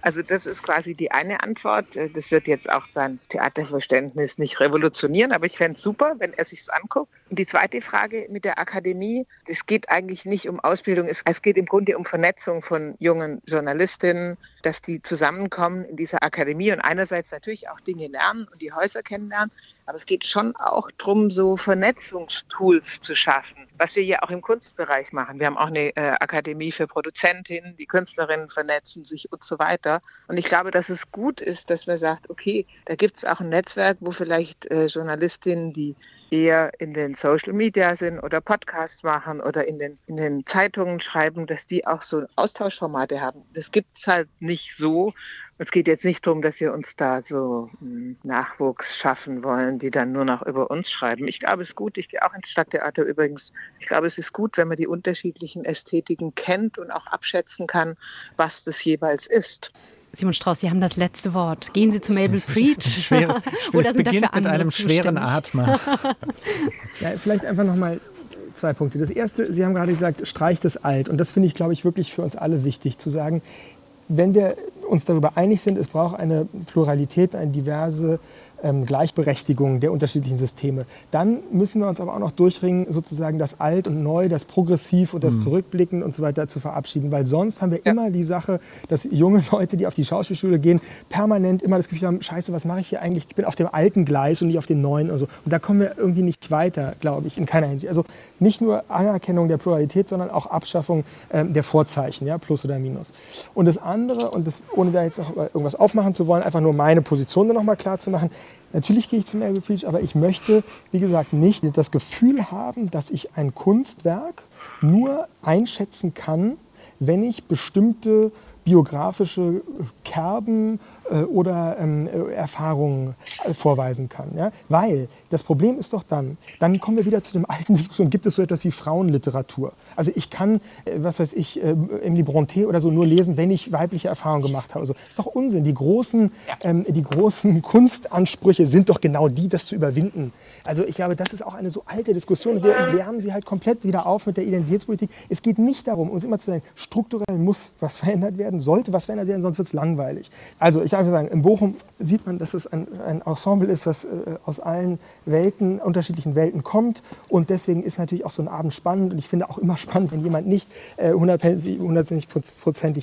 Also das ist quasi die eine Antwort. Äh, das wird jetzt auch sein Theaterverständnis nicht revolutionieren, aber ich fände es super, wenn er sich anguckt. Und die zweite Frage mit der Akademie, es geht eigentlich nicht um Ausbildung, es, es geht im Grunde um Vernetzung von jungen Journalistinnen, dass die zusammenkommen in dieser Akademie und einerseits natürlich auch Dinge lernen und die Häuser kennenlernen, aber es geht schon auch darum, so Vernetzungstools zu schaffen, was wir ja auch im Kunstbereich machen. Wir haben auch eine äh, Akademie für Produzentinnen, die Künstlerinnen vernetzen sich und so weiter. Und ich glaube, dass es gut ist, dass man sagt, okay, da gibt es auch ein Netzwerk, wo vielleicht äh, Journalistinnen, die eher in den Social Media sind oder Podcasts machen oder in den, in den Zeitungen schreiben, dass die auch so Austauschformate haben. Das gibt es halt nicht so. Es geht jetzt nicht darum, dass wir uns da so hm, Nachwuchs schaffen wollen, die dann nur noch über uns schreiben. Ich glaube, es ist gut, ich gehe auch ins Stadttheater übrigens. Ich glaube, es ist gut, wenn man die unterschiedlichen Ästhetiken kennt und auch abschätzen kann, was das jeweils ist. Simon Strauß, Sie haben das letzte Wort. Gehen Sie zu Mabel Preach. Schweres, Oder sind beginnt mit einem schweren Atmer. ja, vielleicht einfach nochmal zwei Punkte. Das erste, Sie haben gerade gesagt, streicht es alt. Und das finde ich, glaube ich, wirklich für uns alle wichtig zu sagen. Wenn wir uns darüber einig sind, es braucht eine Pluralität, eine diverse Gleichberechtigung der unterschiedlichen Systeme. Dann müssen wir uns aber auch noch durchringen, sozusagen das Alt und Neu, das Progressiv und das mhm. Zurückblicken und so weiter zu verabschieden. Weil sonst haben wir ja. immer die Sache, dass junge Leute, die auf die Schauspielschule gehen, permanent immer das Gefühl haben, scheiße, was mache ich hier eigentlich? Ich bin auf dem alten Gleis und nicht auf dem neuen. Und, so. und da kommen wir irgendwie nicht weiter, glaube ich, in keiner Hinsicht. Also nicht nur Anerkennung der Pluralität, sondern auch Abschaffung ähm, der Vorzeichen, ja, Plus oder Minus. Und das andere, und das, ohne da jetzt noch irgendwas aufmachen zu wollen, einfach nur meine Position dann nochmal klar zu machen, Natürlich gehe ich zum Able Preach, aber ich möchte, wie gesagt, nicht das Gefühl haben, dass ich ein Kunstwerk nur einschätzen kann, wenn ich bestimmte biografische Kerben oder ähm, Erfahrungen äh, vorweisen kann. Ja? Weil das Problem ist doch dann, dann kommen wir wieder zu dem alten Diskussion, gibt es so etwas wie Frauenliteratur? Also ich kann, äh, was weiß ich, äh, Emily Brontë oder so nur lesen, wenn ich weibliche Erfahrungen gemacht habe. Also, das ist doch Unsinn. Die großen, ähm, die großen Kunstansprüche sind doch genau die, das zu überwinden. Also ich glaube, das ist auch eine so alte Diskussion. Wir wärmen sie halt komplett wieder auf mit der Identitätspolitik. Es geht nicht darum, uns immer zu sagen, strukturell muss was verändert werden, sollte was verändert werden, sonst wird es langweilig. Also ich darf sagen, in Bochum sieht man, dass es ein, ein Ensemble ist, was äh, aus allen Welten, unterschiedlichen Welten kommt. Und deswegen ist natürlich auch so ein Abend spannend. Und ich finde auch immer spannend, wenn jemand nicht äh,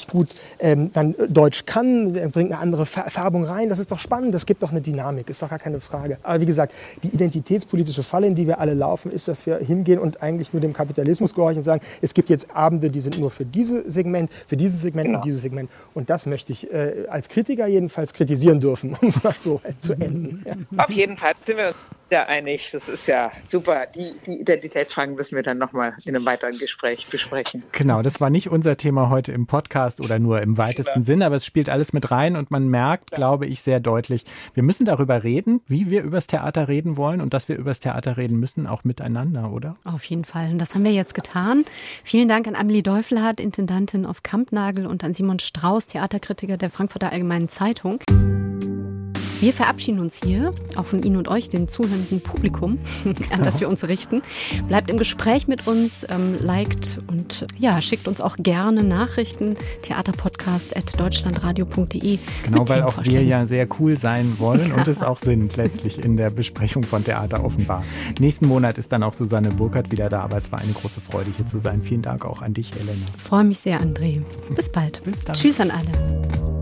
gut ähm, dann Deutsch kann, der bringt eine andere Färbung rein. Das ist doch spannend, das gibt doch eine Dynamik, ist doch gar keine Frage. Aber wie gesagt, die identitätspolitische Falle, in die wir alle laufen, ist, dass wir hingehen und eigentlich nur dem Kapitalismus gehorchen und sagen, es gibt jetzt Abende, die sind nur für dieses Segment, für dieses Segment genau. und dieses Segment. Und das möchte ich äh, als Kritiker jedenfalls kritisieren dürfen, um es so zu enden. Ja. Auf jeden Fall sind wir uns sehr einig. Das ist ja super. Die, die Identitätsfragen müssen wir dann nochmal in einem weiteren Gespräch besprechen. Genau, das war nicht unser Thema heute im Podcast oder nur im weitesten Sinne, aber es spielt alles mit rein und man merkt, glaube ich, sehr deutlich, wir müssen darüber reden, wie wir übers Theater reden wollen und dass wir übers Theater reden müssen, auch miteinander, oder? Auf jeden Fall. Und das haben wir jetzt getan. Vielen Dank an Amelie Deufelhardt, Intendantin auf Kampnagel und an Simon Strauß, Theaterkritiker der Frankfurter Allgemeinen Zeitung. Wir verabschieden uns hier, auch von Ihnen und euch, dem zuhörenden Publikum, an das wir uns richten. Bleibt im Gespräch mit uns, ähm, liked und ja, schickt uns auch gerne Nachrichten. Theaterpodcast at deutschlandradio.de. Genau, weil auch wir ja sehr cool sein wollen und es auch sind letztlich in der Besprechung von Theater offenbar. Nächsten Monat ist dann auch Susanne Burkhardt wieder da, aber es war eine große Freude hier zu sein. Vielen Dank auch an dich, Helena. Ich freue mich sehr, André. Bis bald. Bis dann. Tschüss an alle.